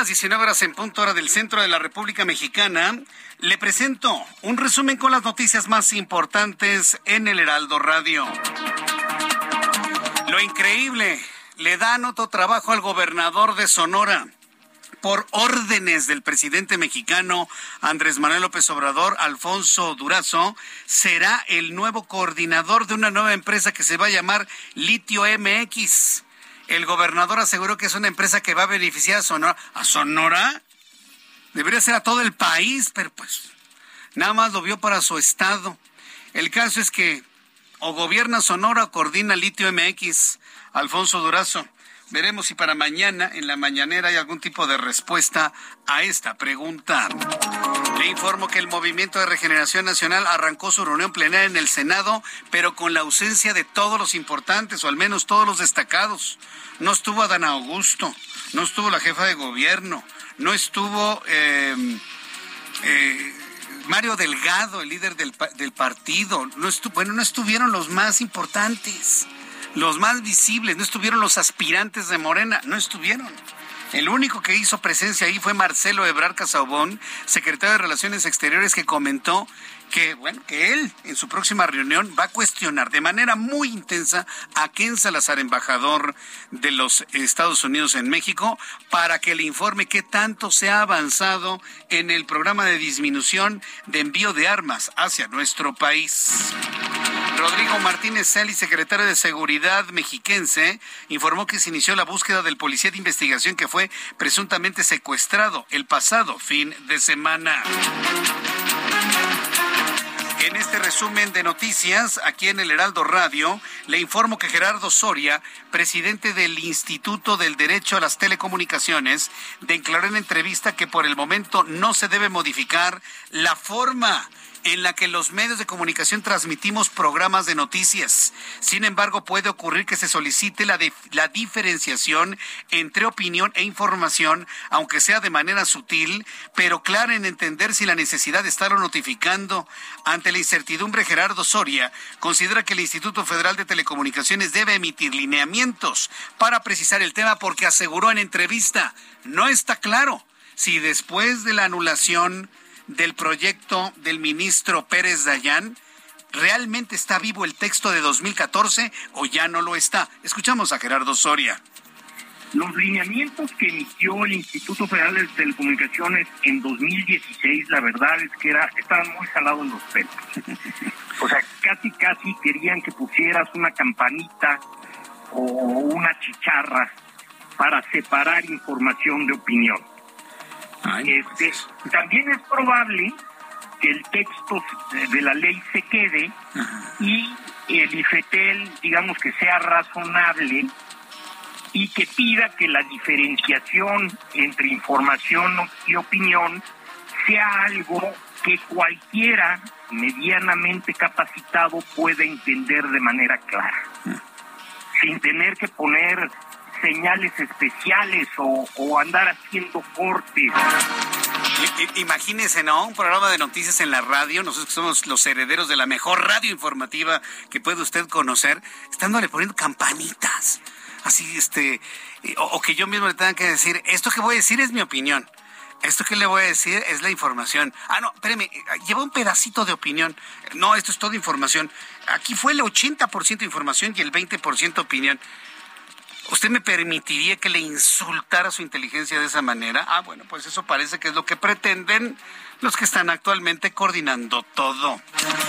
Las 19 horas en punto hora del centro de la República Mexicana. Le presento un resumen con las noticias más importantes en el Heraldo Radio. Lo increíble, le dan otro trabajo al gobernador de Sonora. Por órdenes del presidente mexicano Andrés Manuel López Obrador, Alfonso Durazo será el nuevo coordinador de una nueva empresa que se va a llamar Litio MX. El gobernador aseguró que es una empresa que va a beneficiar a Sonora. ¿A Sonora? Debería ser a todo el país, pero pues nada más lo vio para su estado. El caso es que o gobierna Sonora o coordina Litio MX, Alfonso Durazo. Veremos si para mañana, en la mañanera, hay algún tipo de respuesta a esta pregunta. Le informo que el Movimiento de Regeneración Nacional arrancó su reunión plenaria en el Senado, pero con la ausencia de todos los importantes, o al menos todos los destacados. No estuvo Adán Augusto, no estuvo la jefa de gobierno, no estuvo eh, eh, Mario Delgado, el líder del, del partido, bueno, no estuvieron los más importantes los más visibles, no estuvieron los aspirantes de Morena, no estuvieron. El único que hizo presencia ahí fue Marcelo Ebrar Casaubón, secretario de Relaciones Exteriores, que comentó que, bueno, que él en su próxima reunión va a cuestionar de manera muy intensa a Ken Salazar, embajador de los Estados Unidos en México, para que le informe qué tanto se ha avanzado en el programa de disminución de envío de armas hacia nuestro país. Rodrigo Martínez Celi, secretario de Seguridad mexiquense, informó que se inició la búsqueda del policía de investigación que fue presuntamente secuestrado el pasado fin de semana. En este resumen de noticias, aquí en el Heraldo Radio, le informo que Gerardo Soria presidente del Instituto del Derecho a las Telecomunicaciones, declaró en entrevista que por el momento no se debe modificar la forma en la que los medios de comunicación transmitimos programas de noticias. Sin embargo, puede ocurrir que se solicite la, la diferenciación entre opinión e información, aunque sea de manera sutil, pero clara en entender si la necesidad de estarlo notificando. Ante la incertidumbre, Gerardo Soria considera que el Instituto Federal de Telecomunicaciones debe emitir lineamientos para precisar el tema porque aseguró en entrevista, no está claro si después de la anulación del proyecto del ministro Pérez Dayán? ¿Realmente está vivo el texto de 2014 o ya no lo está? Escuchamos a Gerardo Soria. Los lineamientos que emitió el Instituto Federal de Telecomunicaciones en 2016, la verdad es que era, estaban muy jalados los pelos. O sea, casi, casi querían que pusieras una campanita o una chicharra para separar información de opinión. Este, también es probable que el texto de la ley se quede y el IFETEL, digamos que sea razonable y que pida que la diferenciación entre información y opinión sea algo que cualquiera medianamente capacitado pueda entender de manera clara, sin tener que poner señales especiales o, andar haciendo cortes. Imagínese, ¿no? Un programa de noticias en la radio, nosotros que somos los herederos de la mejor radio informativa que puede usted conocer, estándole poniendo campanitas. Así, este, o, o que yo mismo le tenga que decir, esto que voy a decir es mi opinión. Esto que le voy a decir es la información. Ah, no, espéreme, lleva un pedacito de opinión. No, esto es toda información. Aquí fue el 80% información y el 20% opinión. ¿Usted me permitiría que le insultara su inteligencia de esa manera? Ah, bueno, pues eso parece que es lo que pretenden los que están actualmente coordinando todo.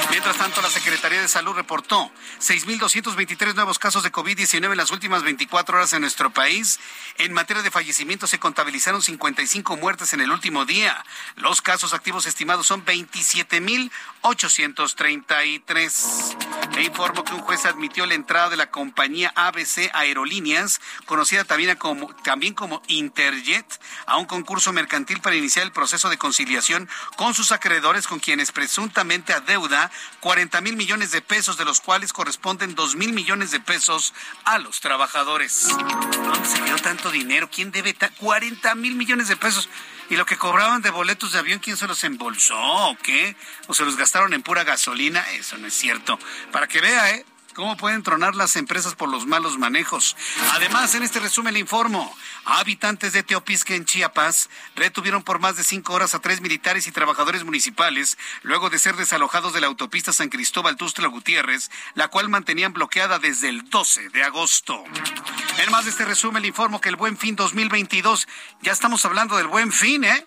Mientras tanto, la Secretaría de Salud reportó 6.223 nuevos casos de COVID-19 en las últimas 24 horas en nuestro país. En materia de fallecimientos se contabilizaron 55 muertes en el último día. Los casos activos estimados son 27.833. Le informo que un juez admitió la entrada de la compañía ABC Aerolíneas, conocida también como, también como Interjet, a un concurso mercantil para iniciar el proceso de conciliación con sus acreedores con quienes presuntamente adeuda 40 mil millones de pesos, de los cuales corresponden 2 mil millones de pesos a los trabajadores. ¿Dónde se quedó tanto dinero? ¿Quién debe 40 mil millones de pesos? ¿Y lo que cobraban de boletos de avión, quién se los embolsó o qué? ¿O se los gastaron en pura gasolina? Eso no es cierto. Para que vea, ¿eh? ¿Cómo pueden tronar las empresas por los malos manejos? Además, en este resumen le informo, habitantes de Teopisque en Chiapas retuvieron por más de cinco horas a tres militares y trabajadores municipales luego de ser desalojados de la autopista San Cristóbal Tustla Gutiérrez, la cual mantenían bloqueada desde el 12 de agosto. En más de este resumen le informo que el Buen Fin 2022, ya estamos hablando del Buen Fin, ¿eh?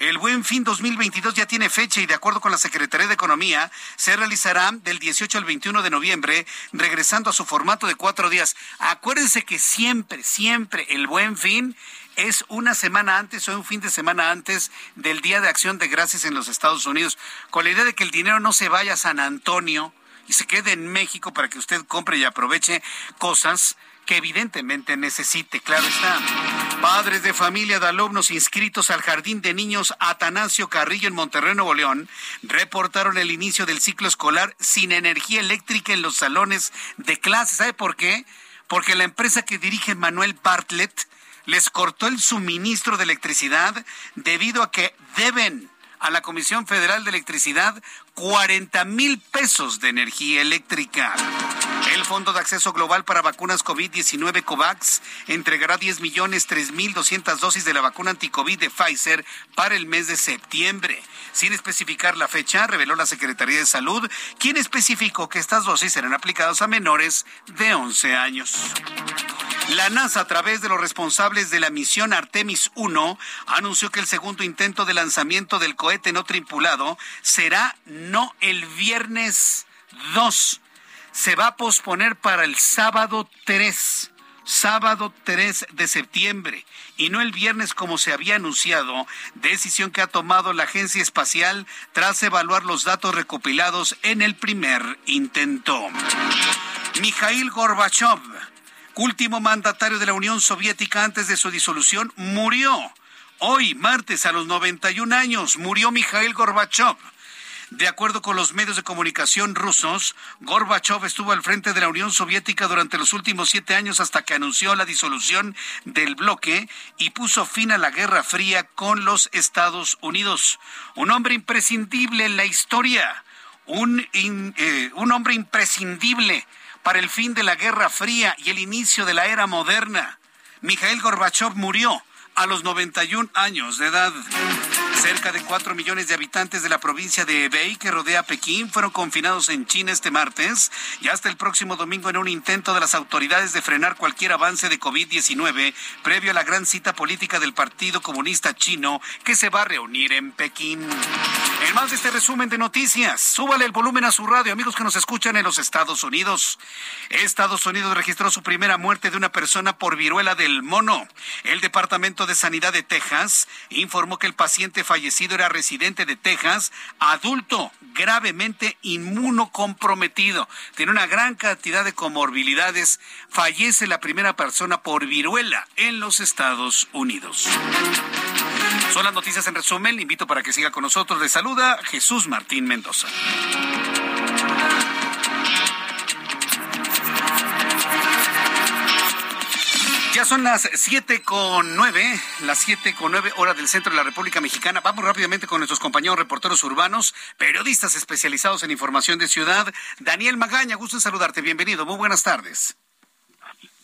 El Buen Fin 2022 ya tiene fecha y de acuerdo con la Secretaría de Economía se realizará del 18 al 21 de noviembre, regresando a su formato de cuatro días. Acuérdense que siempre, siempre el Buen Fin es una semana antes o un fin de semana antes del Día de Acción de Gracias en los Estados Unidos, con la idea de que el dinero no se vaya a San Antonio y se quede en México para que usted compre y aproveche cosas que evidentemente necesite, claro está. Padres de familia de alumnos inscritos al Jardín de Niños Atanasio Carrillo en Monterrey, Nuevo León, reportaron el inicio del ciclo escolar sin energía eléctrica en los salones de clase. ¿Sabe por qué? Porque la empresa que dirige Manuel Bartlett les cortó el suministro de electricidad debido a que deben a la Comisión Federal de Electricidad 40 mil pesos de energía eléctrica. El Fondo de Acceso Global para Vacunas COVID-19 COVAX entregará 10 millones 3 mil 200 dosis de la vacuna anticovid de Pfizer para el mes de septiembre. Sin especificar la fecha, reveló la Secretaría de Salud, quien especificó que estas dosis serán aplicadas a menores de 11 años. La NASA, a través de los responsables de la misión Artemis 1, anunció que el segundo intento de lanzamiento del cohete no tripulado será no el viernes 2. Se va a posponer para el sábado 3 sábado 3 de septiembre y no el viernes como se había anunciado, decisión que ha tomado la Agencia Espacial tras evaluar los datos recopilados en el primer intento. Mikhail Gorbachev último mandatario de la Unión Soviética antes de su disolución, murió. Hoy, martes, a los 91 años, murió Mikhail Gorbachev. De acuerdo con los medios de comunicación rusos, Gorbachev estuvo al frente de la Unión Soviética durante los últimos siete años hasta que anunció la disolución del bloque y puso fin a la Guerra Fría con los Estados Unidos. Un hombre imprescindible en la historia, un, eh, un hombre imprescindible para el fin de la Guerra Fría y el inicio de la era moderna. Mikhail Gorbachev murió a los 91 años de edad. Cerca de 4 millones de habitantes de la provincia de Hebei, que rodea Pekín, fueron confinados en China este martes y hasta el próximo domingo en un intento de las autoridades de frenar cualquier avance de COVID-19 previo a la gran cita política del Partido Comunista Chino que se va a reunir en Pekín. En más de este resumen de noticias, súbale el volumen a su radio, amigos que nos escuchan en los Estados Unidos. Estados Unidos registró su primera muerte de una persona por viruela del mono. El Departamento de Sanidad de Texas informó que el paciente fallecido era residente de Texas, adulto, gravemente inmunocomprometido. Tiene una gran cantidad de comorbilidades. Fallece la primera persona por viruela en los Estados Unidos. Son las noticias en resumen. Le invito para que siga con nosotros. Le saluda Jesús Martín Mendoza. Ya son las siete con nueve, las siete con nueve horas del centro de la República Mexicana. Vamos rápidamente con nuestros compañeros reporteros urbanos, periodistas especializados en información de ciudad. Daniel Magaña, gusto en saludarte. Bienvenido. Muy buenas tardes.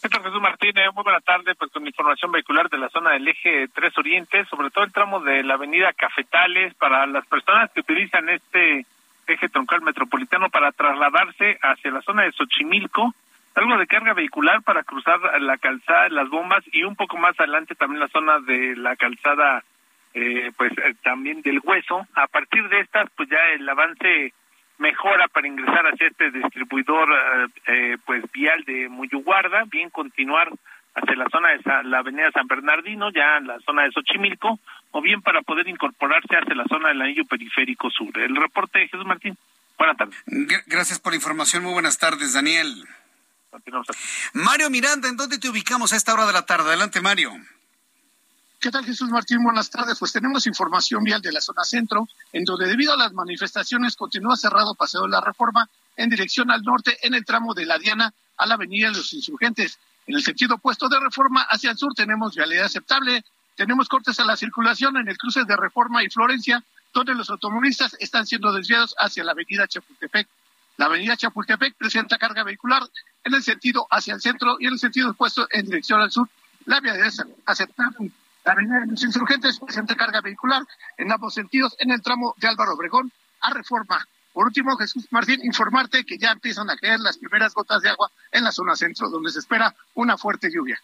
Jesús Martínez, muy buena tarde, pues con información vehicular de la zona del eje 3 Oriente, sobre todo el tramo de la avenida Cafetales, para las personas que utilizan este eje troncal metropolitano para trasladarse hacia la zona de Xochimilco, algo de carga vehicular para cruzar la calzada, las bombas y un poco más adelante también la zona de la calzada, eh, pues eh, también del hueso. A partir de estas, pues ya el avance mejora para ingresar hacia este distribuidor, eh, eh pues vial de Muyuguarda, bien continuar hacia la zona de la avenida San Bernardino, ya en la zona de Xochimilco, o bien para poder incorporarse hacia la zona del anillo periférico sur. El reporte Jesús Martín. Buenas tardes. Gracias por la información. Muy buenas tardes, Daniel. Mario Miranda, ¿en dónde te ubicamos a esta hora de la tarde? Adelante, Mario. ¿Qué tal, Jesús Martín? Buenas tardes. Pues tenemos información vial de la zona centro, en donde debido a las manifestaciones continúa cerrado Paseo de la Reforma en dirección al norte en el tramo de la Diana a la Avenida de los Insurgentes. En el sentido opuesto de Reforma hacia el sur tenemos vialidad aceptable. Tenemos cortes a la circulación en el cruce de Reforma y Florencia, donde los automovilistas están siendo desviados hacia la Avenida Chapultepec. La Avenida Chapultepec presenta carga vehicular en el sentido hacia el centro y en el sentido opuesto en dirección al sur. La vialidad es aceptable. La avenida de los insurgentes presenta carga vehicular en ambos sentidos en el tramo de Álvaro Obregón a Reforma. Por último, Jesús Martín, informarte que ya empiezan a caer las primeras gotas de agua en la zona centro, donde se espera una fuerte lluvia.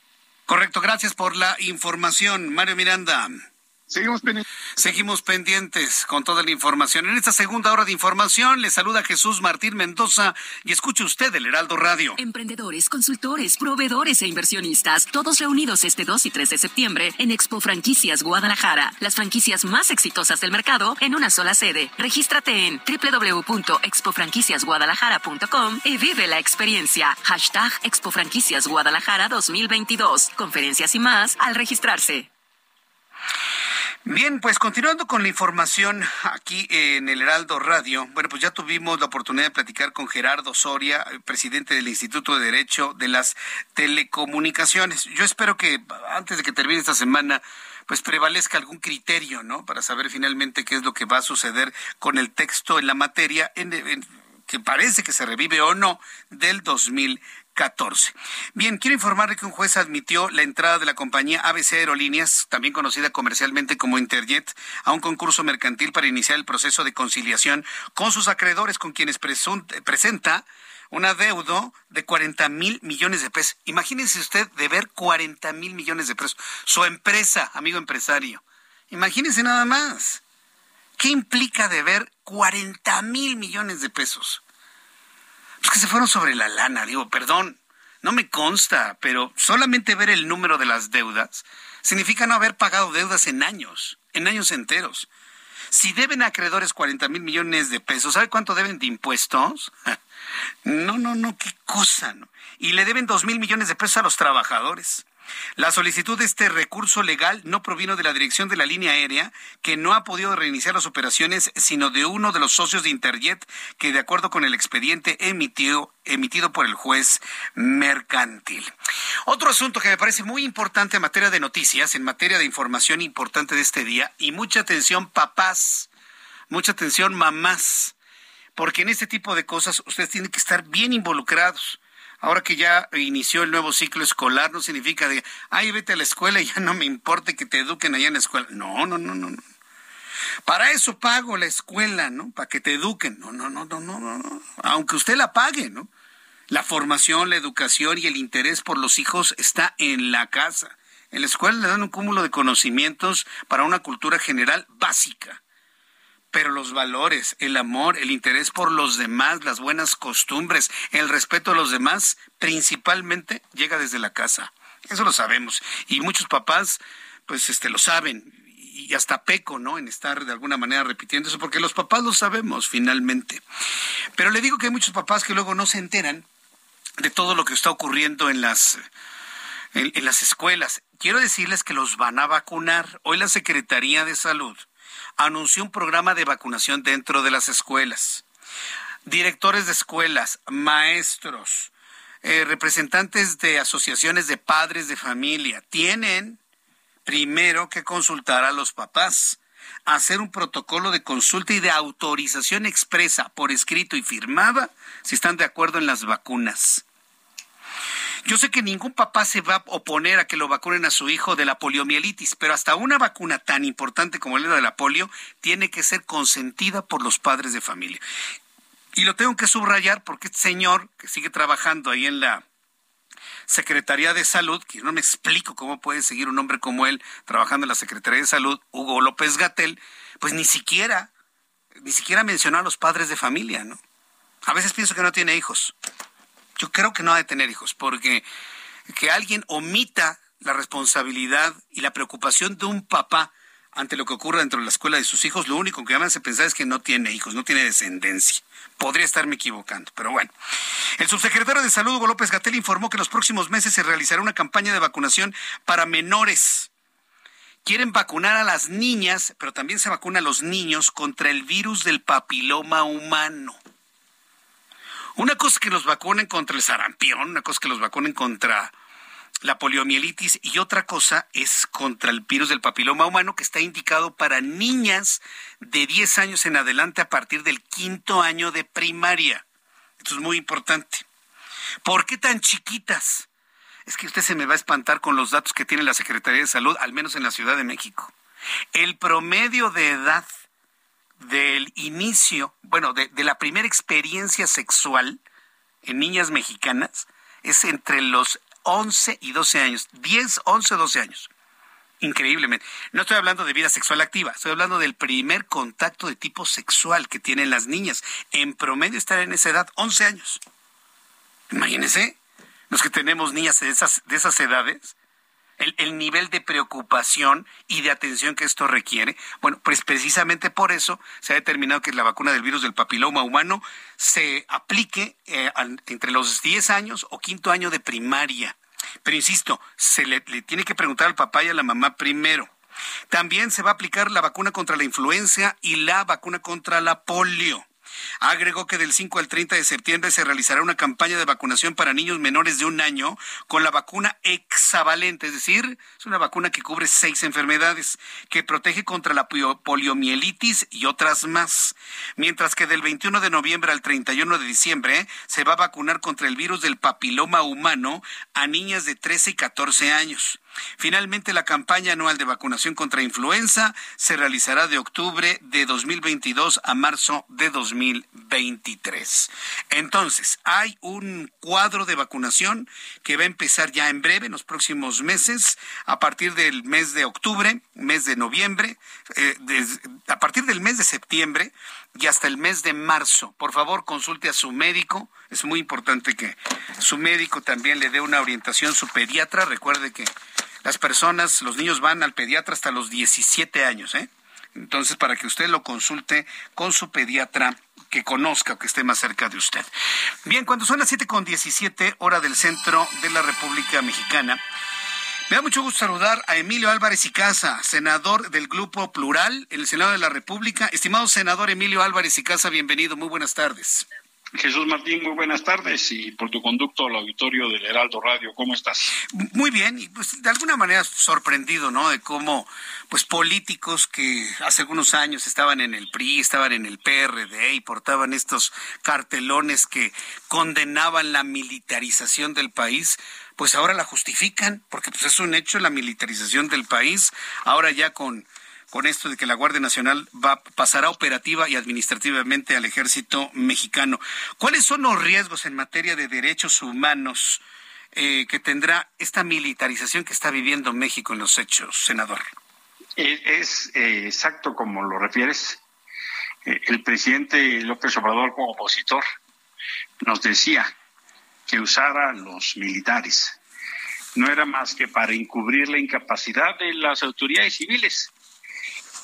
Correcto, gracias por la información, Mario Miranda. Seguimos pendientes. Seguimos pendientes con toda la información. En esta segunda hora de información le saluda Jesús Martín Mendoza y escuche usted el Heraldo Radio. Emprendedores, consultores, proveedores e inversionistas, todos reunidos este 2 y 3 de septiembre en Expo Franquicias Guadalajara. Las franquicias más exitosas del mercado en una sola sede. Regístrate en www.expofranquiciasguadalajara.com y vive la experiencia. Hashtag Expo Franquicias Guadalajara 2022. Conferencias y más al registrarse. Bien, pues continuando con la información aquí en el Heraldo Radio, bueno, pues ya tuvimos la oportunidad de platicar con Gerardo Soria, presidente del Instituto de Derecho de las Telecomunicaciones. Yo espero que antes de que termine esta semana, pues prevalezca algún criterio, ¿no? Para saber finalmente qué es lo que va a suceder con el texto en la materia en, que parece que se revive o no del 2000 14. Bien, quiero informarle que un juez admitió la entrada de la compañía ABC Aerolíneas, también conocida comercialmente como Interjet, a un concurso mercantil para iniciar el proceso de conciliación con sus acreedores, con quienes presenta un adeudo de 40 mil millones de pesos. Imagínese usted deber 40 mil millones de pesos. Su empresa, amigo empresario. Imagínese nada más. ¿Qué implica deber 40 mil millones de pesos? Es que se fueron sobre la lana, digo, perdón, no me consta, pero solamente ver el número de las deudas significa no haber pagado deudas en años, en años enteros. Si deben acreedores 40 mil millones de pesos, ¿sabe cuánto deben de impuestos? No, no, no, qué cosa, ¿no? y le deben dos mil millones de pesos a los trabajadores. La solicitud de este recurso legal no provino de la dirección de la línea aérea, que no ha podido reiniciar las operaciones, sino de uno de los socios de Interjet, que de acuerdo con el expediente emitido por el juez mercantil. Otro asunto que me parece muy importante en materia de noticias, en materia de información importante de este día, y mucha atención papás, mucha atención mamás, porque en este tipo de cosas ustedes tienen que estar bien involucrados ahora que ya inició el nuevo ciclo escolar, no significa de, ay, vete a la escuela y ya no me importa que te eduquen allá en la escuela. No, no, no, no. no. Para eso pago la escuela, ¿no? Para que te eduquen. No, no, no, no, no, no. Aunque usted la pague, ¿no? La formación, la educación y el interés por los hijos está en la casa. En la escuela le dan un cúmulo de conocimientos para una cultura general básica pero los valores, el amor, el interés por los demás, las buenas costumbres, el respeto a los demás, principalmente llega desde la casa. Eso lo sabemos. Y muchos papás, pues, este, lo saben. Y hasta peco, ¿no? En estar de alguna manera repitiendo eso, porque los papás lo sabemos finalmente. Pero le digo que hay muchos papás que luego no se enteran de todo lo que está ocurriendo en las, en las escuelas. Quiero decirles que los van a vacunar. Hoy la Secretaría de Salud anunció un programa de vacunación dentro de las escuelas. Directores de escuelas, maestros, eh, representantes de asociaciones de padres de familia tienen primero que consultar a los papás, hacer un protocolo de consulta y de autorización expresa por escrito y firmada si están de acuerdo en las vacunas. Yo sé que ningún papá se va a oponer a que lo vacunen a su hijo de la poliomielitis, pero hasta una vacuna tan importante como la de la polio tiene que ser consentida por los padres de familia. Y lo tengo que subrayar porque este señor que sigue trabajando ahí en la Secretaría de Salud, que no me explico cómo puede seguir un hombre como él trabajando en la Secretaría de Salud, Hugo López Gatel, pues ni siquiera, ni siquiera mencionó a los padres de familia, ¿no? A veces pienso que no tiene hijos. Yo creo que no ha de tener hijos, porque que alguien omita la responsabilidad y la preocupación de un papá ante lo que ocurre dentro de la escuela de sus hijos, lo único que me hace pensar es que no tiene hijos, no tiene descendencia. Podría estarme equivocando, pero bueno. El subsecretario de Salud, Hugo López Gatel, informó que en los próximos meses se realizará una campaña de vacunación para menores. Quieren vacunar a las niñas, pero también se vacuna a los niños contra el virus del papiloma humano. Una cosa es que los vacunen contra el sarampión, una cosa es que los vacunen contra la poliomielitis y otra cosa es contra el virus del papiloma humano que está indicado para niñas de 10 años en adelante a partir del quinto año de primaria. Esto es muy importante. ¿Por qué tan chiquitas? Es que usted se me va a espantar con los datos que tiene la Secretaría de Salud, al menos en la Ciudad de México. El promedio de edad del inicio, bueno, de, la primera experiencia sexual en niñas mexicanas es entre los 11 y 12 años, 10, 11, 12 años. Increíblemente. No estoy hablando de vida sexual activa, estoy hablando del primer contacto de tipo sexual que tienen las niñas. En promedio estar en esa edad, 11 años. Imagínense, los que tenemos niñas de esas, de esas edades, el, nivel de preocupación y de atención que esto requiere. Bueno, pues precisamente por eso se ha determinado que la vacuna del virus del papiloma humano se aplique eh, entre los 10 años o quinto año de primaria. Pero insisto, se le, le tiene que preguntar al papá y a la mamá primero. También se va a aplicar la vacuna contra la influenza y la vacuna contra la polio. Agregó que del 5 al 30 de septiembre se realizará una campaña de vacunación para niños menores de un año con la vacuna hexavalente, es decir, es una vacuna que cubre seis enfermedades, que protege contra la poliomielitis y otras más. Mientras que del 21 de noviembre al 31 de diciembre se va a vacunar contra el virus del papiloma humano a niñas de 13 y 14 años. Finalmente, la campaña anual de vacunación contra influenza se realizará de octubre de 2022 a marzo de 2023. Entonces, hay un cuadro de vacunación que va a empezar ya en breve, en los próximos meses, a partir del mes de octubre, mes de noviembre, eh, a partir del mes de septiembre y hasta el mes de marzo. Por favor, consulte a su médico. Es muy importante que su médico también le dé una orientación, su pediatra. Recuerde que las personas, los niños van al pediatra hasta los 17 años, ¿eh? Entonces, para que usted lo consulte con su pediatra que conozca o que esté más cerca de usted. Bien, cuando son las siete con diecisiete, hora del centro de la República Mexicana, me da mucho gusto saludar a Emilio Álvarez y Casa, senador del Grupo Plural en el Senado de la República. Estimado senador Emilio Álvarez y Casa, bienvenido, muy buenas tardes. Jesús Martín, muy buenas tardes y por tu conducto al auditorio del Heraldo Radio, ¿cómo estás? Muy bien, y pues de alguna manera sorprendido, ¿no? De cómo pues políticos que hace algunos años estaban en el PRI, estaban en el PRD y portaban estos cartelones que condenaban la militarización del país, pues ahora la justifican, porque pues es un hecho la militarización del país, ahora ya con con esto de que la Guardia Nacional va pasará operativa y administrativamente al ejército mexicano. ¿Cuáles son los riesgos en materia de derechos humanos eh, que tendrá esta militarización que está viviendo México en los hechos, senador? Es, eh, exacto como lo refieres. Eh, el presidente López Obrador como opositor nos decía que usara los militares no era más que para encubrir la incapacidad de las autoridades civiles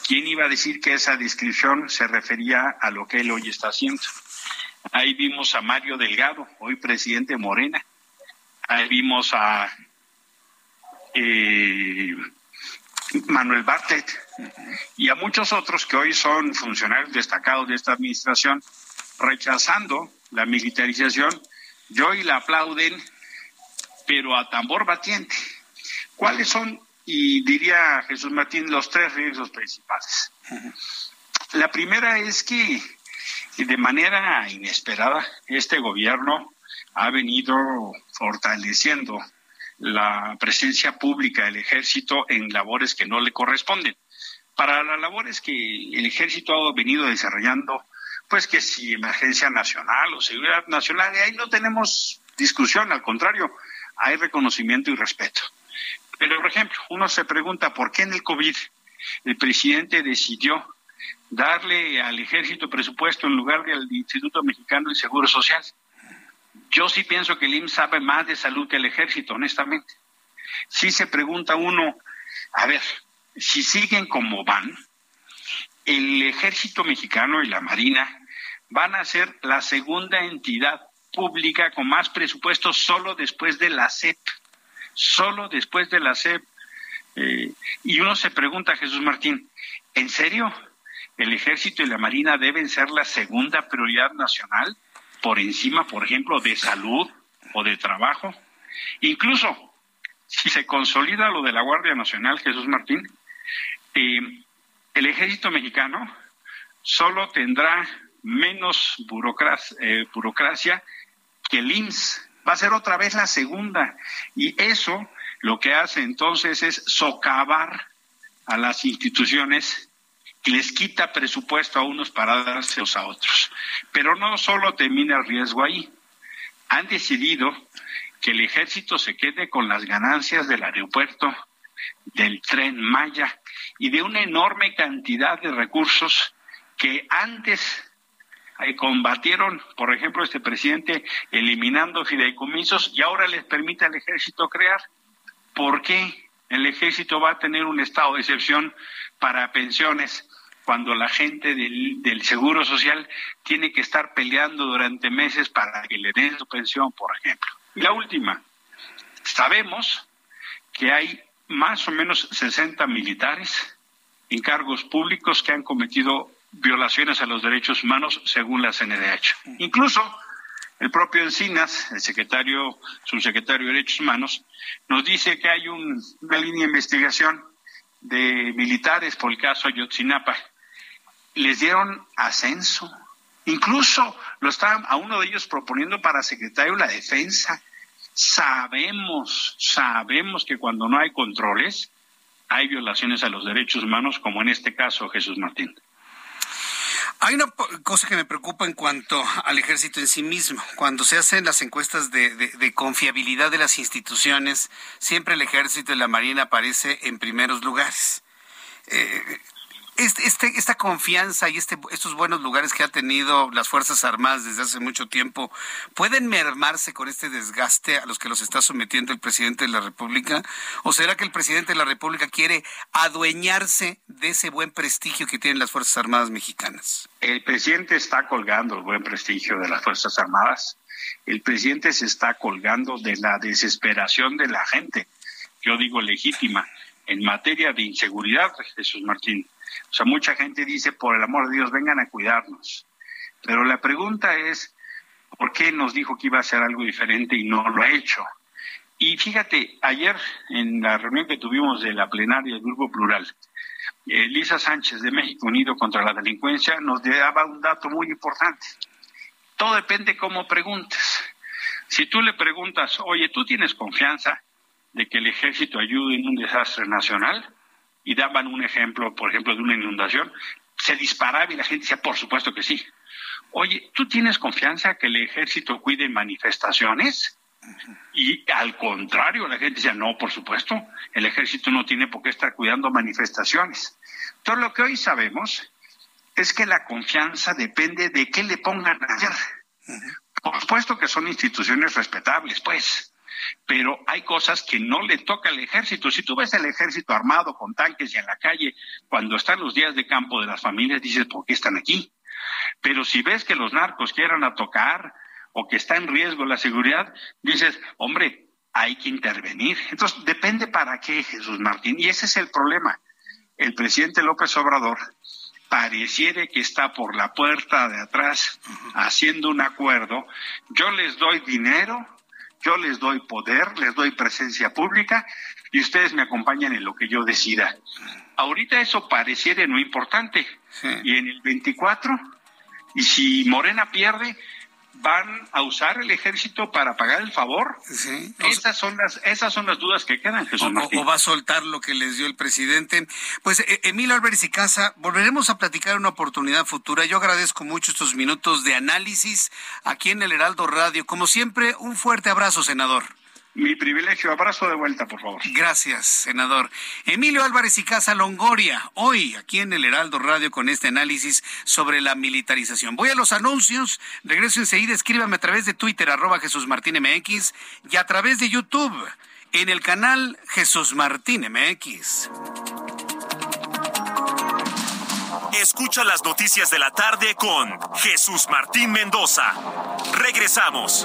¿Quién iba a decir que esa descripción se refería a lo que él hoy está haciendo? Ahí vimos a Mario Delgado, hoy presidente Morena. Ahí vimos a eh, Manuel Bartet y a muchos otros que hoy son funcionarios destacados de esta administración rechazando la militarización y hoy la aplauden, pero a tambor batiente. ¿Cuáles son y diría Jesús Martín los tres riesgos principales. La primera es que de manera inesperada este gobierno ha venido fortaleciendo la presencia pública del ejército en labores que no le corresponden. Para las labores que el ejército ha venido desarrollando, pues que si emergencia nacional o seguridad nacional, ahí no tenemos discusión, al contrario, hay reconocimiento y respeto. Pero, por ejemplo, uno se pregunta por qué en el COVID el presidente decidió darle al ejército presupuesto en lugar del Instituto Mexicano de Seguro Social. Yo sí pienso que el IMSS sabe más de salud que el ejército, honestamente. Sí se pregunta uno, a ver, si siguen como van, el ejército mexicano y la Marina van a ser la segunda entidad pública con más presupuesto solo después de la CEP solo después de la SEP. Eh, y uno se pregunta, Jesús Martín, ¿en serio? ¿El ejército y la marina deben ser la segunda prioridad nacional por encima, por ejemplo, de salud o de trabajo? Incluso, si se consolida lo de la Guardia Nacional, Jesús Martín, eh, el ejército mexicano solo tendrá menos burocracia, eh, burocracia que el IMSS va a ser otra vez la segunda. Y eso lo que hace entonces es socavar a las instituciones y les quita presupuesto a unos para dárselos a otros. Pero no solo termina el riesgo ahí. Han decidido que el ejército se quede con las ganancias del aeropuerto, del tren Maya y de una enorme cantidad de recursos que antes combatieron, por ejemplo, este presidente eliminando fideicomisos y ahora les permite al ejército crear. ¿Por qué el ejército va a tener un estado de excepción para pensiones cuando la gente del, del seguro social tiene que estar peleando durante meses para que le den su pensión, por ejemplo? Y la última, sabemos que hay más o menos 60 militares en cargos públicos que han cometido violaciones a los derechos humanos según la CNDH. Incluso el propio Encinas, el secretario, subsecretario de Derechos Humanos, nos dice que hay una línea de investigación de militares por el caso Ayotzinapa. Les dieron ascenso. Incluso lo estaban a uno de ellos proponiendo para secretario de la Defensa. Sabemos, sabemos que cuando no hay controles, hay violaciones a los derechos humanos, como en este caso Jesús Martín. Hay una cosa que me preocupa en cuanto al ejército en sí mismo. Cuando se hacen las encuestas de, confiabilidad de las instituciones, siempre el ejército y la marina aparece en primeros lugares. Eh, este, este, esta confianza y este, estos buenos lugares que ha tenido las Fuerzas Armadas desde hace mucho tiempo, ¿pueden mermarse con este desgaste a los que los está sometiendo el presidente de la República? ¿O será que el presidente de la República quiere adueñarse de ese buen prestigio que tienen las Fuerzas Armadas mexicanas? El presidente está colgando el buen prestigio de las Fuerzas Armadas. El presidente se está colgando de la desesperación de la gente, yo digo legítima, en materia de inseguridad, Jesús Martín o sea, mucha gente dice, por el amor de Dios, vengan a cuidarnos. Pero la pregunta es, ¿por qué nos dijo que iba a hacer algo diferente y no lo ha hecho? Y fíjate, ayer en la reunión que tuvimos de la plenaria del Grupo Plural, Elisa eh, Sánchez de México Unido contra la Delincuencia nos daba un dato muy importante. Todo depende cómo preguntes. Si tú le preguntas, oye, ¿tú tienes confianza de que el ejército ayude en un desastre nacional? Y daban un ejemplo, por ejemplo, de una inundación, se disparaba y la gente decía, por supuesto que sí. Oye, ¿tú tienes confianza que el ejército cuide manifestaciones? Y al contrario, la gente decía, no, por supuesto, el ejército no tiene por qué estar cuidando manifestaciones. Todo lo que hoy sabemos es que la confianza depende de qué le pongan a hacer. Por supuesto que son instituciones respetables, pues, pero hay cosas que no le toca al ejército. Si tú ves el ejército armado con tanques y en la calle, cuando están los días de campo de las familias, dices, ¿por qué están aquí? Pero si ves que los narcos quieran a tocar o que está en riesgo la seguridad, dices, hombre, hay que intervenir. Entonces, depende para qué, Jesús Martín. Y ese es el problema. El presidente López Obrador pareciere que está por la puerta de atrás haciendo un acuerdo. Yo les doy dinero, yo les doy poder, les doy presencia pública y ustedes me acompañan en lo que yo decida. Ahorita eso pareciera no importante. Y en el 24, y si Morena pierde, van a usar el ejército para pagar el favor? Esas son las esas son las dudas que quedan, Jesús o, va a soltar lo que les dio el presidente. Pues e, Emilio Álvarez y Casa, volveremos a platicar en una oportunidad futura. Yo agradezco mucho estos minutos de análisis aquí en el Heraldo Radio. Como siempre, un fuerte abrazo, senador. Mi privilegio. Abrazo de vuelta, por favor. Gracias, senador. Emilio Álvarez y Casa Longoria, hoy aquí en el Heraldo Radio con este análisis sobre la militarización. Voy a los anuncios, regreso enseguida, escríbame a través de Twitter, arroba Jesús Martín MX, y a través de YouTube, en el canal Jesús Martín MX. Escucha las noticias de la tarde con Jesús Martín Mendoza. Regresamos.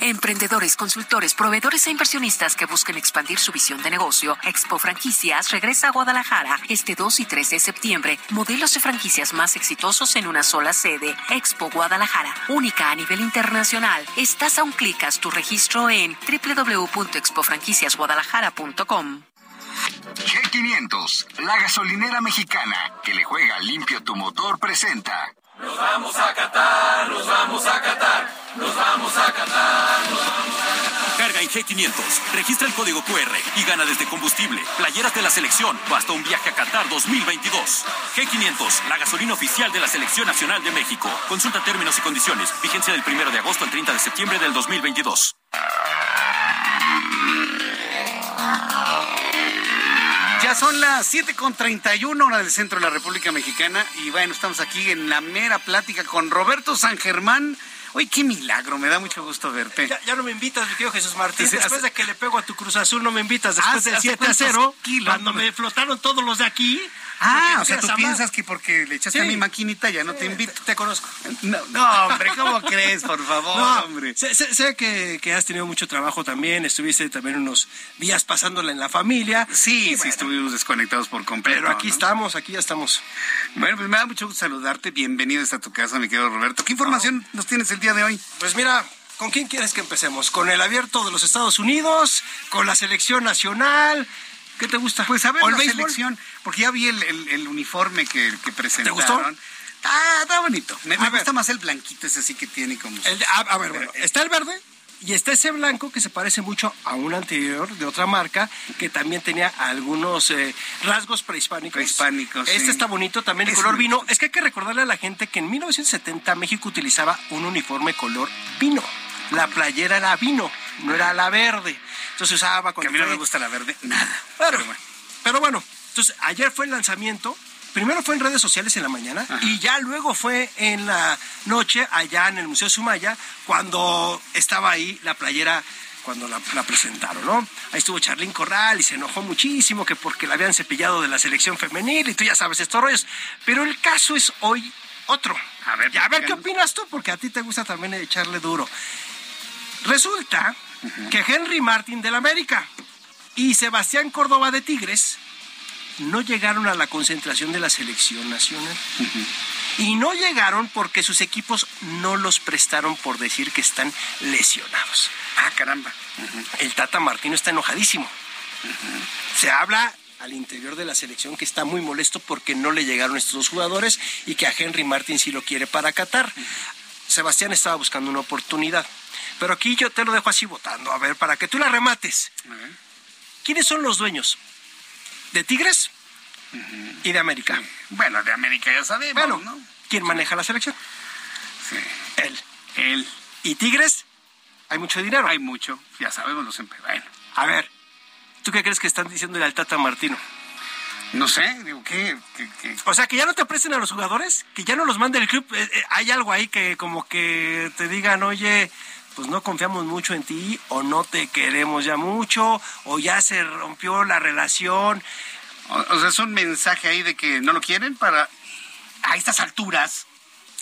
Emprendedores, consultores, proveedores e inversionistas que busquen expandir su visión de negocio, Expo Franquicias regresa a Guadalajara este 2 y 3 de septiembre. Modelos de franquicias más exitosos en una sola sede. Expo Guadalajara, única a nivel internacional. Estás a un clic, haz tu registro en www.expofranquiciasguadalajara.com. G500, la gasolinera mexicana que le juega limpio tu motor, presenta. Nos vamos a catar, nos vamos a catar, nos vamos a catar, nos vamos a catar G500. Registra el código QR y gana desde combustible, playeras de la selección o hasta un viaje a Qatar 2022. G500, la gasolina oficial de la Selección Nacional de México. Consulta términos y condiciones. Vigencia del 1 de agosto al 30 de septiembre del 2022. Ya son las 7 con 31 hora del centro de la República Mexicana y bueno, estamos aquí en la mera plática con Roberto San Germán. Oye, qué milagro, me da mucho gusto verte. Ya, ya no me invitas, mi querido Jesús Martín. Después hace- de que le pego a tu Cruz Azul, no me invitas. Después Hace- del hace 7 a 0, cuántos kilos, cuando me flotaron todos los de aquí. Ah, o sea, tú piensas que porque le echaste a mi maquinita ya no te invito. Te conozco. No, no, hombre, ¿cómo crees? Por favor, No, hombre. Sé, que, que has tenido mucho trabajo también, estuviste también unos días pasándola en la familia. Sí, sí, bueno, estuvimos desconectados por completo. Pero aquí ¿no? estamos, aquí ya estamos. Bueno, pues me da mucho gusto saludarte. Bienvenido a tu casa, mi querido Roberto. ¿Qué información nos tienes el día de hoy? Pues mira, ¿con quién quieres que empecemos? ¿Con el abierto de los Estados Unidos? ¿Con la selección nacional? ¿Qué te gusta? Pues a ver, ¿O el la béisbol? selección, porque ya vi el, el- el uniforme que, que presentaron. gustó? Ah, está bonito. Me, gusta más el blanquito ese así que tiene como... El a, a ver, bueno, está el verde y está ese blanco que se parece mucho a un anterior de otra marca que también tenía algunos eh, rasgos prehispánicos. Prehispánicos, Este sí. está bonito, también el color vino. Es que hay que recordarle a la gente que en 1970 México utilizaba un uniforme color vino. La playera era vino, no era la verde. Entonces usaba con Que a mí no me gusta la verde, nada. Claro. Pero bueno. Pero bueno, entonces ayer fue el lanzamiento. Primero fue en redes sociales en la mañana y ya luego fue en la noche allá en el Museo Sumaya cuando estaba ahí la playera cuando la, la presentaron, ¿no? Ahí estuvo Charlín Corral y se enojó muchísimo que porque la habían cepillado de la selección femenil y tú ya sabes estos rollos. Pero el caso es hoy otro. A ver, Y a ver qué opinas tú, porque a ti te gusta también echarle duro. Resulta que Henry Martin del América y Sebastián Córdoba de Tigres no llegaron a la concentración de la selección nacional. Y no llegaron porque sus equipos no los prestaron por decir que están lesionados. Ah, caramba. El Tata Martino está enojadísimo. Se habla al interior de la selección que está muy molesto porque no le llegaron estos dos jugadores y que a Henry Martin sí lo quiere para Qatar. Sebastián estaba buscando una oportunidad. Pero aquí yo te lo dejo así votando, a ver, para que tú la remates. ¿Quiénes son los dueños? ¿De Tigres? Y de América. Bueno, de América ya sabemos, Bueno, ¿no? ¿quién maneja la selección? Sí. Él. Él. ¿Y Tigres? Hay mucho dinero. Hay mucho, ya sabemos los siempre. Bueno, A ver, ¿tú qué crees que están diciéndole al Tata Martino? No sé, digo, ¿qué? ¿Qué- qué? O sea, que ya no te presten a los jugadores, que ya no los mande el club. Eh, eh, hay algo ahí que como que te digan, oye, pues no confiamos mucho en ti, o no te queremos ya mucho, o ya se rompió la relación. O, o sea, es un mensaje ahí de que no lo quieren para... A estas alturas.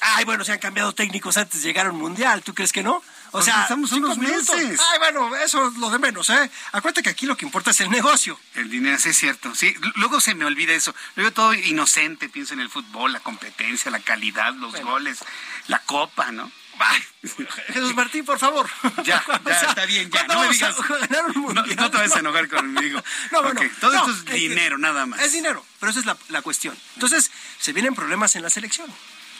Ay, bueno, se han cambiado técnicos antes de llegar a un mundial, ¿tú crees que no? O Pues sea, estamos unos minutos. meses. Ay, bueno, eso es lo de menos, ¿eh? Acuérdate que aquí lo que importa es el negocio. El dinero, sí es cierto. Sí, luego se me olvida eso. Luego todo inocente, pienso en el fútbol, la competencia, la calidad, los goles, la copa, ¿no? Ay, Jesús Martín, por favor. Ya, O ya, sea, está bien, ya. ¿cuándo No me digas. No, no te vayas a enojar conmigo. No, bueno, Ok, todo no, esto es dinero, nada más. Es dinero, pero esa es la, la cuestión. Entonces, se vienen problemas en la selección.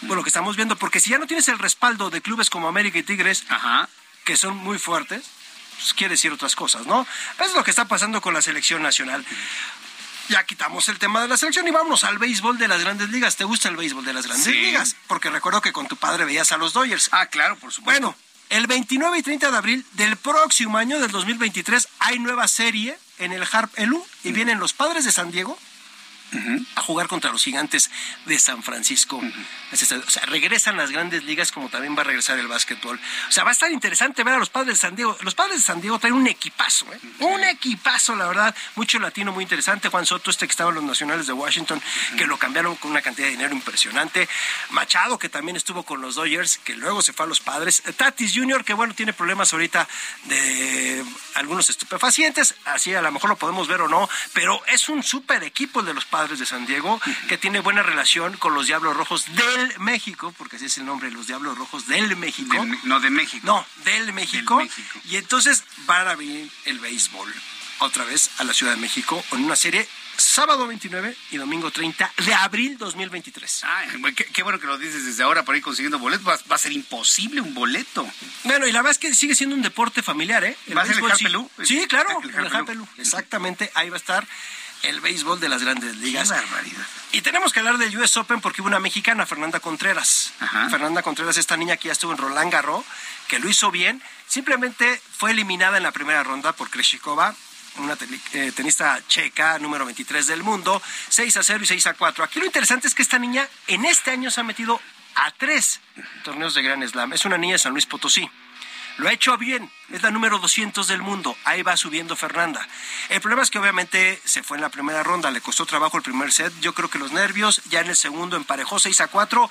Por lo que estamos viendo, porque si ya no tienes el respaldo de clubes como América y Tigres, Ajá. que son muy fuertes, pues quiere decir otras cosas, ¿no? Es lo que está pasando con la selección nacional. Ya quitamos el tema de la selección y vámonos al béisbol de las grandes ligas. ¿Te gusta el béisbol de las grandes Sí. ligas? Porque recuerdo que con tu padre veías a los Dodgers. Ah, claro, por supuesto. Bueno, el 29 y 30 de abril del próximo año, del 2023, hay nueva serie en el Harp Elu y vienen los padres de San Diego a jugar contra los gigantes de San Francisco. O sea, regresan las grandes ligas como también va a regresar el básquetbol. O sea, va a estar interesante ver a los padres de San Diego. Los padres de San Diego traen un equipazo, ¿eh? Un equipazo, la verdad. Mucho latino, muy interesante. Juan Soto, este que estaba en los Nacionales de Washington, que lo cambiaron con una cantidad de dinero impresionante. Machado, que también estuvo con los Dodgers, que luego se fue a los padres. Tatis Jr., que bueno, tiene problemas ahorita de algunos estupefacientes. Así a lo mejor lo podemos ver o no, pero es un súper equipo el de los padres de San Diego, que tiene buena relación con los Diablos Rojos del México, porque así es el nombre, los Diablos Rojos del México. Del no, de México. No, del México. Del México. Y entonces van a venir el béisbol otra vez a la Ciudad de México en una serie sábado 29 y domingo 30 de abril 2023. Ay, qué, qué, bueno que lo dices desde ahora para ir consiguiendo boletos. Va, va, a ser imposible un boleto. Bueno, y la verdad es que sigue siendo un deporte familiar, ¿eh? El ¿Va a ser el Harpelú? Sí, claro, el, el Harpelú. Exactamente, ahí va a estar el béisbol de las grandes ligas. Qué barbaridad. Y tenemos que hablar del US Open porque hubo una mexicana, Fernanda Contreras. Ajá. Fernanda Contreras, esta niña que ya estuvo en Roland Garros, que lo hizo bien, simplemente fue eliminada en la primera ronda por Kreshikova, una eh, tenista checa, número 23 del mundo, 6 a 0 y 6 a 4. Aquí lo interesante es que esta niña en este año se ha metido a tres torneos de Grand Slam. Es una niña de San Luis Potosí. Lo ha hecho bien, es la número 200 del mundo, ahí va subiendo Fernanda. El problema es que obviamente se fue en la primera ronda, le costó trabajo el primer set, yo creo que los nervios, ya en el segundo emparejó 6 a 4.